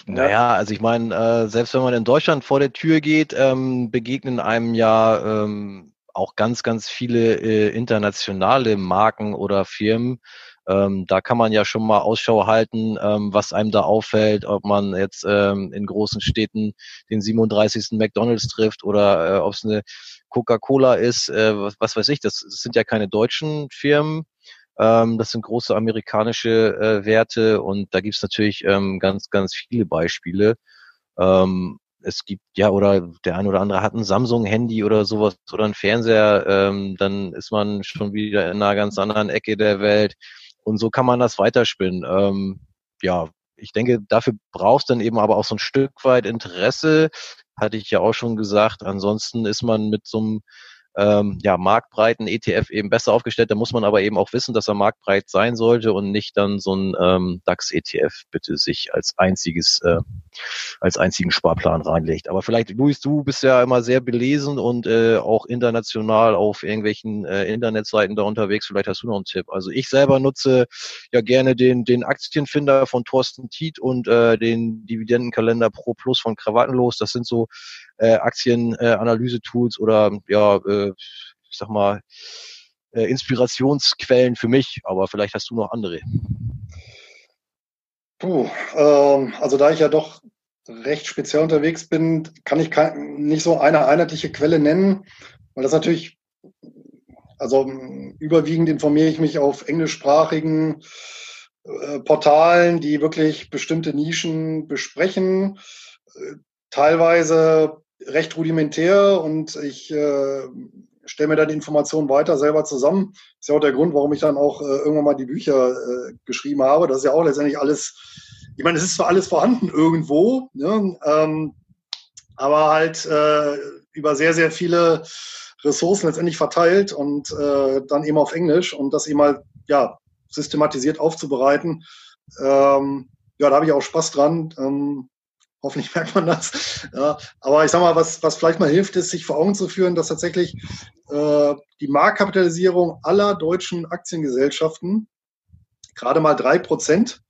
Naja, also ich meine, äh, selbst wenn man in Deutschland vor der Tür geht, ähm, begegnen einem ja ähm, auch ganz, ganz viele äh, internationale Marken oder Firmen. Ähm, da kann man ja schon mal Ausschau halten, ähm, was einem da auffällt, ob man jetzt ähm, in großen Städten den 37. McDonalds trifft oder äh, ob es eine Coca-Cola ist, äh, was, was weiß ich. Das, das sind ja keine deutschen Firmen. Ähm, das sind große amerikanische äh, Werte und da gibt's natürlich ähm, ganz, ganz viele Beispiele. Ähm, es gibt ja oder der ein oder andere hat ein Samsung-Handy oder sowas oder ein Fernseher, ähm, dann ist man schon wieder in einer ganz anderen Ecke der Welt. Und so kann man das weiterspinnen. Ähm, ja, ich denke, dafür brauchst dann eben aber auch so ein Stück weit Interesse, hatte ich ja auch schon gesagt. Ansonsten ist man mit so einem ähm, ja, marktbreiten ETF eben besser aufgestellt. Da muss man aber eben auch wissen, dass er marktbreit sein sollte und nicht dann so ein ähm, DAX-ETF bitte sich als einziges, äh, als einzigen Sparplan reinlegt. Aber vielleicht, Luis, du bist ja immer sehr belesen und äh, auch international auf irgendwelchen äh, Internetseiten da unterwegs. Vielleicht hast du noch einen Tipp. Also ich selber nutze ja gerne den, den Aktienfinder von Thorsten Tiet und äh, den Dividendenkalender Pro Plus von Krawattenlos. Das sind so äh, Aktienanalyse-Tools oder ja, äh, ich sag mal, äh, Inspirationsquellen für mich, aber vielleicht hast du noch andere. Puh, ähm, also da ich ja doch recht speziell unterwegs bin, kann ich kein, nicht so eine einheitliche Quelle nennen, weil das natürlich, also überwiegend informiere ich mich auf englischsprachigen äh, Portalen, die wirklich bestimmte Nischen besprechen. Äh, teilweise recht rudimentär und ich äh, stelle mir dann die Informationen weiter selber zusammen. Ist ja auch der Grund, warum ich dann auch äh, irgendwann mal die Bücher äh, geschrieben habe. Das ist ja auch letztendlich alles, ich meine, es ist zwar alles vorhanden irgendwo, ne, ähm, aber halt äh, über sehr, sehr viele Ressourcen letztendlich verteilt und äh, dann eben auf Englisch und das eben mal ja, systematisiert aufzubereiten. Ähm, ja, da habe ich auch Spaß dran. Ähm, Hoffentlich merkt man das. Ja, aber ich sag mal, was, was vielleicht mal hilft, ist, sich vor Augen zu führen, dass tatsächlich äh, die Marktkapitalisierung aller deutschen Aktiengesellschaften gerade mal drei Prozent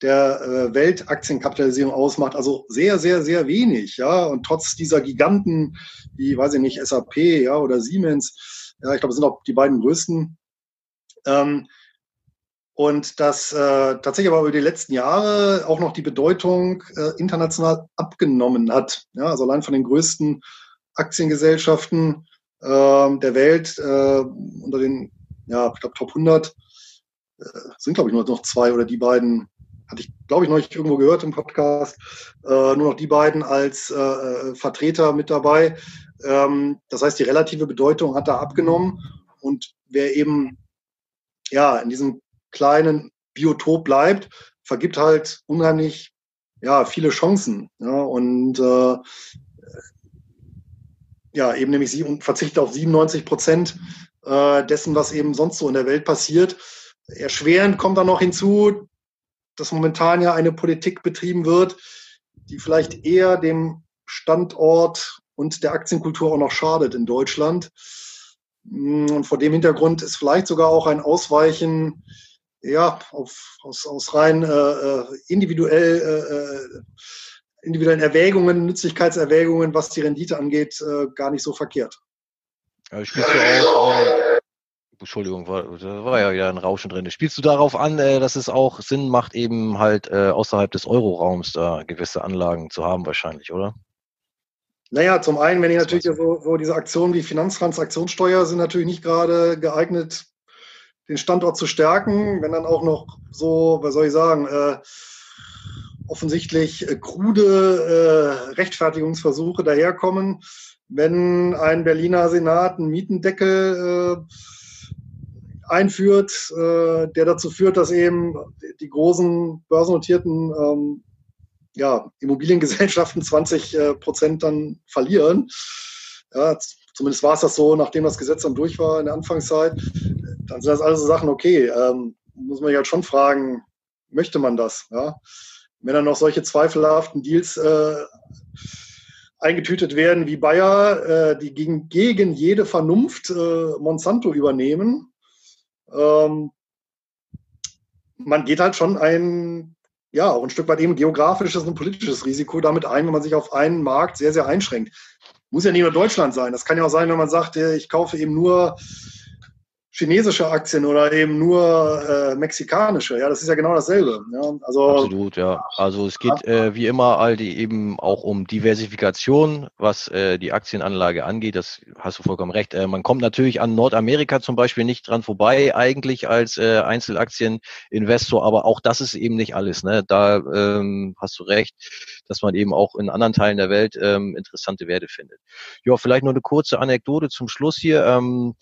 der äh, Weltaktienkapitalisierung ausmacht. Also sehr, sehr, sehr wenig. Ja, und trotz dieser Giganten, wie, weiß ich nicht, SAP, ja, oder Siemens, ja, ich glaube, sind auch die beiden größten. Ähm, und dass äh, tatsächlich aber über die letzten Jahre auch noch die Bedeutung äh, international abgenommen hat. Ja, also allein von den größten Aktiengesellschaften äh, der Welt äh, unter den, ja, ich glaube Top 100 äh, sind glaube ich nur noch zwei oder die beiden hatte ich glaube ich noch nicht irgendwo gehört im Podcast äh, nur noch die beiden als äh, äh, Vertreter mit dabei. Ähm, das heißt die relative Bedeutung hat da abgenommen und wer eben ja in diesem kleinen Biotop bleibt, vergibt halt unheimlich ja, viele Chancen. Ja, und äh, ja, eben nämlich sie verzichtet auf 97 Prozent äh, dessen, was eben sonst so in der Welt passiert. Erschwerend kommt dann noch hinzu, dass momentan ja eine Politik betrieben wird, die vielleicht eher dem Standort und der Aktienkultur auch noch schadet in Deutschland. Und vor dem Hintergrund ist vielleicht sogar auch ein Ausweichen ja, auf, aus, aus rein äh, äh individuell, äh, äh, individuellen Erwägungen, Nützlichkeitserwägungen, was die Rendite angeht, äh, gar nicht so verkehrt. Ja, spielst du auch, äh, Entschuldigung, war, da war ja wieder ein Rauschen drin. Spielst du darauf an, äh, dass es auch Sinn macht, eben halt äh, außerhalb des Euroraums da gewisse Anlagen zu haben, wahrscheinlich, oder? Naja, zum einen, wenn ich natürlich so, so diese Aktionen wie Finanztransaktionssteuer sind natürlich nicht gerade geeignet, den Standort zu stärken, wenn dann auch noch so, was soll ich sagen, äh, offensichtlich äh, krude äh, Rechtfertigungsversuche daherkommen, wenn ein Berliner Senat einen Mietendeckel äh, einführt, äh, der dazu führt, dass eben die großen börsennotierten ähm, ja, Immobiliengesellschaften 20 äh, Prozent dann verlieren. Ja, zumindest war es das so, nachdem das Gesetz dann durch war in der Anfangszeit dann sind das alles so Sachen, okay, ähm, muss man sich halt schon fragen, möchte man das? Ja? Wenn dann noch solche zweifelhaften Deals äh, eingetütet werden wie Bayer, äh, die gegen, gegen jede Vernunft äh, Monsanto übernehmen, ähm, man geht halt schon ein, ja, auch ein Stück weit eben geografisches und politisches Risiko damit ein, wenn man sich auf einen Markt sehr, sehr einschränkt. Muss ja nicht nur Deutschland sein. Das kann ja auch sein, wenn man sagt, ich kaufe eben nur chinesische Aktien oder eben nur äh, mexikanische. Ja, das ist ja genau dasselbe. Ja, also, Absolut, ja. Also es geht äh, wie immer all die eben auch um Diversifikation, was äh, die Aktienanlage angeht. Das hast du vollkommen recht. Äh, man kommt natürlich an Nordamerika zum Beispiel nicht dran vorbei, eigentlich als äh, Einzelaktieninvestor, aber auch das ist eben nicht alles. Ne? Da ähm, hast du recht, dass man eben auch in anderen Teilen der Welt ähm, interessante Werte findet. Ja, vielleicht nur eine kurze Anekdote zum Schluss hier. Ähm,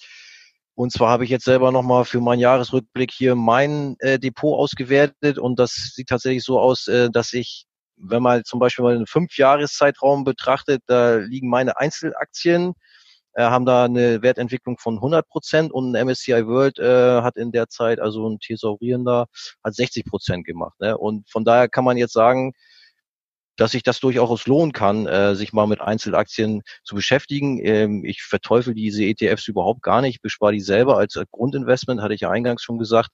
und zwar habe ich jetzt selber nochmal für meinen Jahresrückblick hier mein äh, Depot ausgewertet und das sieht tatsächlich so aus, äh, dass ich, wenn man zum Beispiel mal einen Fünfjahreszeitraum betrachtet, da liegen meine Einzelaktien, äh, haben da eine Wertentwicklung von 100 Prozent und ein MSCI World äh, hat in der Zeit, also ein thesaurierender, hat 60 Prozent gemacht. Ne? Und von daher kann man jetzt sagen, dass sich das durchaus lohnen kann, äh, sich mal mit Einzelaktien zu beschäftigen. Ähm, ich verteufel diese ETFs überhaupt gar nicht, bespare die selber als Grundinvestment, hatte ich ja eingangs schon gesagt.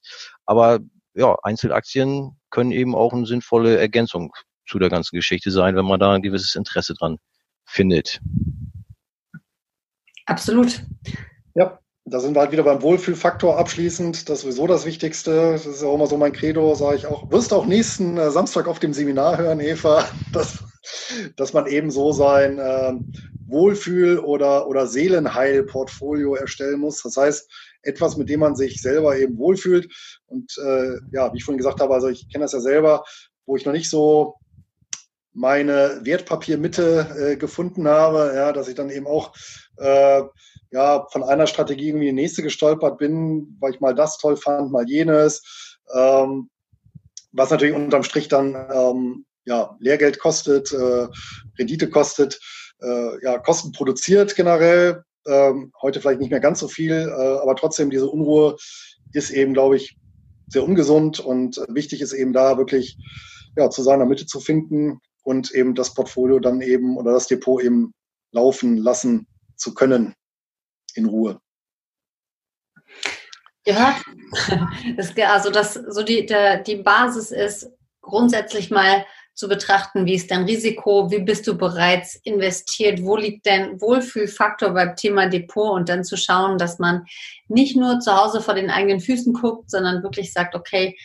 Aber ja, Einzelaktien können eben auch eine sinnvolle Ergänzung zu der ganzen Geschichte sein, wenn man da ein gewisses Interesse dran findet. Absolut. Ja, da sind wir halt wieder beim Wohlfühlfaktor abschließend. Das ist sowieso das Wichtigste. Das ist ja auch immer so mein Credo, sage ich auch. Wirst auch nächsten äh, Samstag auf dem Seminar hören, Eva, dass, dass man eben so sein äh, Wohlfühl- oder, oder Seelenheil-Portfolio erstellen muss. Das heißt, etwas, mit dem man sich selber eben wohlfühlt. Und äh, ja, wie ich vorhin gesagt habe, also ich kenne das ja selber, wo ich noch nicht so meine Wertpapiermitte äh, gefunden habe, ja, dass ich dann eben auch äh, ja, von einer Strategie irgendwie in die nächste gestolpert bin, weil ich mal das toll fand, mal jenes. Ähm, was natürlich unterm Strich dann ähm, ja, Lehrgeld kostet, äh, Rendite kostet, äh, ja, Kosten produziert generell. Ähm, heute vielleicht nicht mehr ganz so viel, äh, aber trotzdem diese Unruhe ist eben, glaube ich, sehr ungesund und wichtig ist eben da wirklich ja, zu seiner Mitte zu finden und eben das Portfolio dann eben oder das Depot eben laufen lassen zu können in Ruhe. Ja, das, also das so die, der, die Basis ist grundsätzlich mal zu betrachten, wie ist dein Risiko, wie bist du bereits investiert, wo liegt dein Wohlfühlfaktor beim Thema Depot und dann zu schauen, dass man nicht nur zu Hause vor den eigenen Füßen guckt, sondern wirklich sagt, okay,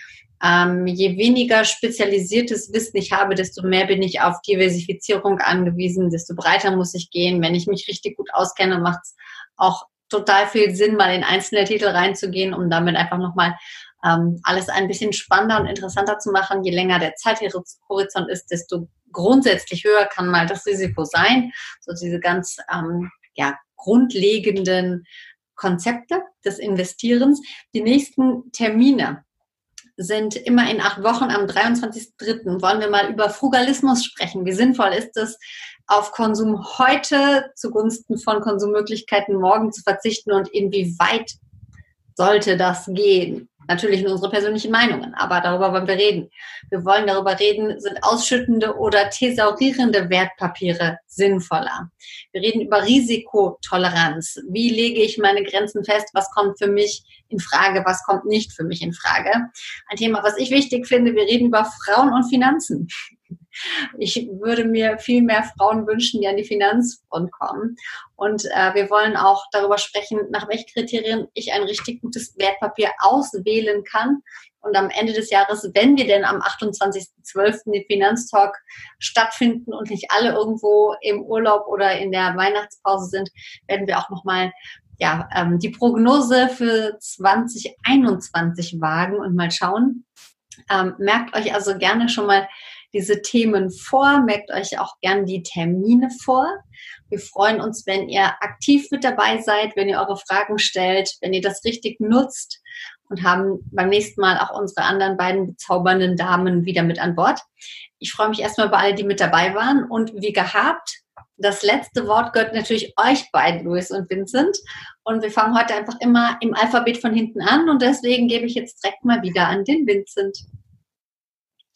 ähm, je weniger spezialisiertes Wissen ich habe, desto mehr bin ich auf Diversifizierung angewiesen, desto breiter muss ich gehen. Wenn ich mich richtig gut auskenne, macht es auch total viel Sinn, mal in einzelne Titel reinzugehen, um damit einfach nochmal ähm, alles ein bisschen spannender und interessanter zu machen. Je länger der Zeithorizont ist, desto grundsätzlich höher kann mal das Risiko sein. So diese ganz ähm, ja, grundlegenden Konzepte des Investierens. Die nächsten Termine sind immer in acht Wochen. Am 23.03. wollen wir mal über Frugalismus sprechen. Wie sinnvoll ist es, auf Konsum heute zugunsten von Konsummöglichkeiten morgen zu verzichten und inwieweit sollte das gehen? Natürlich in unsere persönlichen Meinungen, aber darüber wollen wir reden. Wir wollen darüber reden, sind ausschüttende oder thesaurierende Wertpapiere sinnvoller? Wir reden über Risikotoleranz. Wie lege ich meine Grenzen fest? Was kommt für mich in Frage? Was kommt nicht für mich in Frage? Ein Thema, was ich wichtig finde, wir reden über Frauen und Finanzen. Ich würde mir viel mehr Frauen wünschen, die an die Finanzfront kommen. Und äh, wir wollen auch darüber sprechen, nach welchen Kriterien ich ein richtig gutes Wertpapier auswählen kann. Und am Ende des Jahres, wenn wir denn am 28.12. den Finanztalk stattfinden und nicht alle irgendwo im Urlaub oder in der Weihnachtspause sind, werden wir auch nochmal ja, ähm, die Prognose für 2021 wagen und mal schauen. Ähm, merkt euch also gerne schon mal diese Themen vor, merkt euch auch gern die Termine vor. Wir freuen uns, wenn ihr aktiv mit dabei seid, wenn ihr eure Fragen stellt, wenn ihr das richtig nutzt und haben beim nächsten Mal auch unsere anderen beiden bezaubernden Damen wieder mit an Bord. Ich freue mich erstmal bei allen, die mit dabei waren und wie gehabt, das letzte Wort gehört natürlich euch beiden, Luis und Vincent. Und wir fangen heute einfach immer im Alphabet von hinten an und deswegen gebe ich jetzt direkt mal wieder an den Vincent.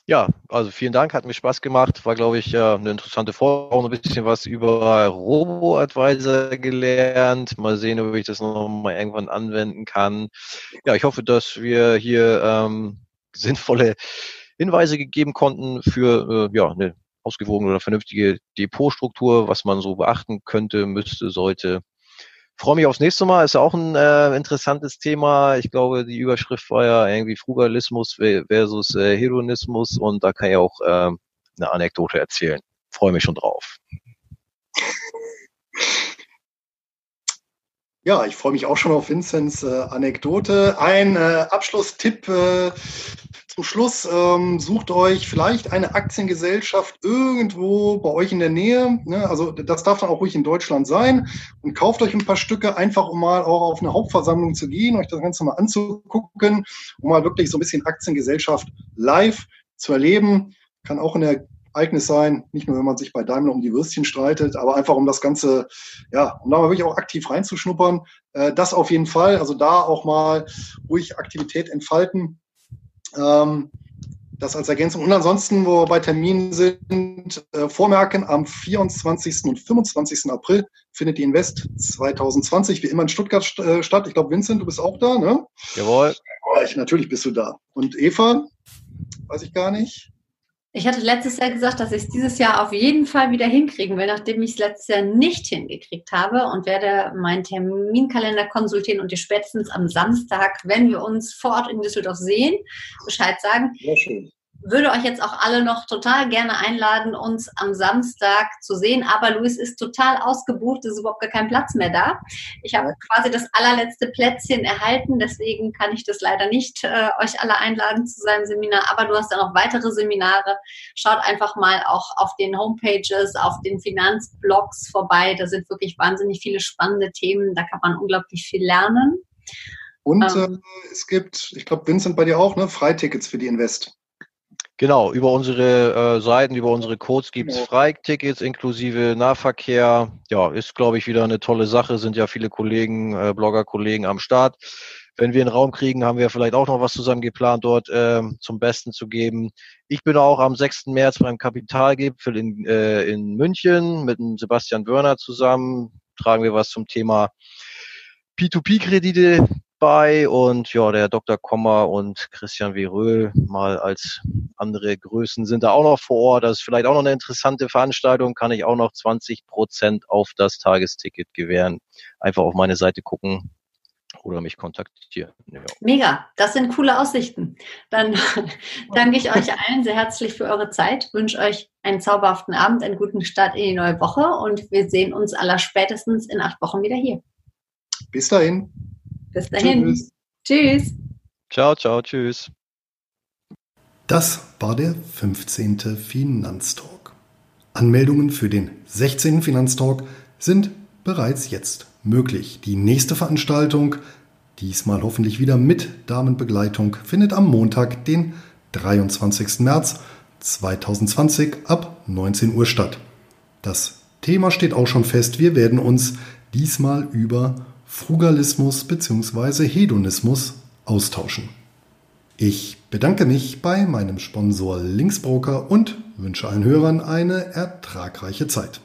Ja, also vielen Dank, hat mir Spaß gemacht. War, glaube ich, eine interessante. Auch ein bisschen was über Robo-Advisor gelernt. Mal sehen, ob ich das noch mal irgendwann anwenden kann. Ja, ich hoffe, dass wir hier ähm, sinnvolle Hinweise gegeben konnten für äh, ja, eine ausgewogene oder vernünftige Depotstruktur, was man so beachten könnte, müsste, sollte. Freue mich aufs nächste Mal. Ist ja auch ein äh, interessantes Thema. Ich glaube, die Überschrift war ja irgendwie Frugalismus versus äh, Hedonismus und da kann ich auch äh, eine Anekdote erzählen. Freue mich schon drauf. Ja, ich freue mich auch schon auf Vinzenz äh, Anekdote. Ein äh, Abschlusstipp äh, zum Schluss. Ähm, sucht euch vielleicht eine Aktiengesellschaft irgendwo bei euch in der Nähe. Ne? Also das darf dann auch ruhig in Deutschland sein. Und kauft euch ein paar Stücke, einfach um mal auch auf eine Hauptversammlung zu gehen, euch das Ganze mal anzugucken, um mal wirklich so ein bisschen Aktiengesellschaft live zu erleben. Kann auch in der Ereignis sein, nicht nur, wenn man sich bei Daimler um die Würstchen streitet, aber einfach um das Ganze, ja, um da mal wirklich auch aktiv reinzuschnuppern. Äh, das auf jeden Fall, also da auch mal ruhig Aktivität entfalten. Ähm, das als Ergänzung. Und ansonsten, wo wir bei Terminen sind, äh, vormerken, am 24. und 25. April findet die Invest 2020 wie immer in Stuttgart äh, statt. Ich glaube, Vincent, du bist auch da, ne? Jawohl. Ja, ich, natürlich bist du da. Und Eva, weiß ich gar nicht. Ich hatte letztes Jahr gesagt, dass ich es dieses Jahr auf jeden Fall wieder hinkriegen will, nachdem ich es letztes Jahr nicht hingekriegt habe und werde meinen Terminkalender konsultieren und dir spätestens am Samstag, wenn wir uns vor Ort in Düsseldorf sehen, Bescheid sagen. Sehr schön würde euch jetzt auch alle noch total gerne einladen, uns am Samstag zu sehen. Aber Luis ist total ausgebucht, es ist überhaupt gar kein Platz mehr da. Ich habe quasi das allerletzte Plätzchen erhalten, deswegen kann ich das leider nicht äh, euch alle einladen zu seinem Seminar. Aber du hast ja noch weitere Seminare. Schaut einfach mal auch auf den Homepages, auf den Finanzblogs vorbei. Da sind wirklich wahnsinnig viele spannende Themen. Da kann man unglaublich viel lernen. Und ähm, äh, es gibt, ich glaube, Vincent bei dir auch, ne, Freitickets für die Invest. Genau, über unsere äh, Seiten, über unsere Codes gibt's genau. Freitickets inklusive Nahverkehr. Ja, ist, glaube ich, wieder eine tolle Sache. Sind ja viele Kollegen, äh, Blogger-Kollegen am Start. Wenn wir einen Raum kriegen, haben wir vielleicht auch noch was zusammen geplant, dort äh, zum Besten zu geben. Ich bin auch am 6. März beim Kapitalgipfel in, äh, in München mit dem Sebastian Wörner zusammen. Tragen wir was zum Thema P2P-Kredite bei und ja, der Dr. Kommer und Christian Veröhl mal als andere Größen sind da auch noch vor Ort. Das ist vielleicht auch noch eine interessante Veranstaltung, kann ich auch noch 20 Prozent auf das Tagesticket gewähren. Einfach auf meine Seite gucken oder mich kontaktieren. Ja. Mega, das sind coole Aussichten. Dann danke ich euch allen sehr herzlich für eure Zeit, wünsche euch einen zauberhaften Abend, einen guten Start in die neue Woche und wir sehen uns aller spätestens in acht Wochen wieder hier. Bis dahin. Bis dahin. Tschüss. tschüss. Ciao, ciao, tschüss. Das war der 15. Finanztalk. Anmeldungen für den 16. Finanztalk sind bereits jetzt möglich. Die nächste Veranstaltung, diesmal hoffentlich wieder mit Damenbegleitung, findet am Montag, den 23. März 2020 ab 19 Uhr statt. Das Thema steht auch schon fest. Wir werden uns diesmal über Frugalismus bzw. Hedonismus austauschen. Ich bedanke mich bei meinem Sponsor Linksbroker und wünsche allen Hörern eine ertragreiche Zeit.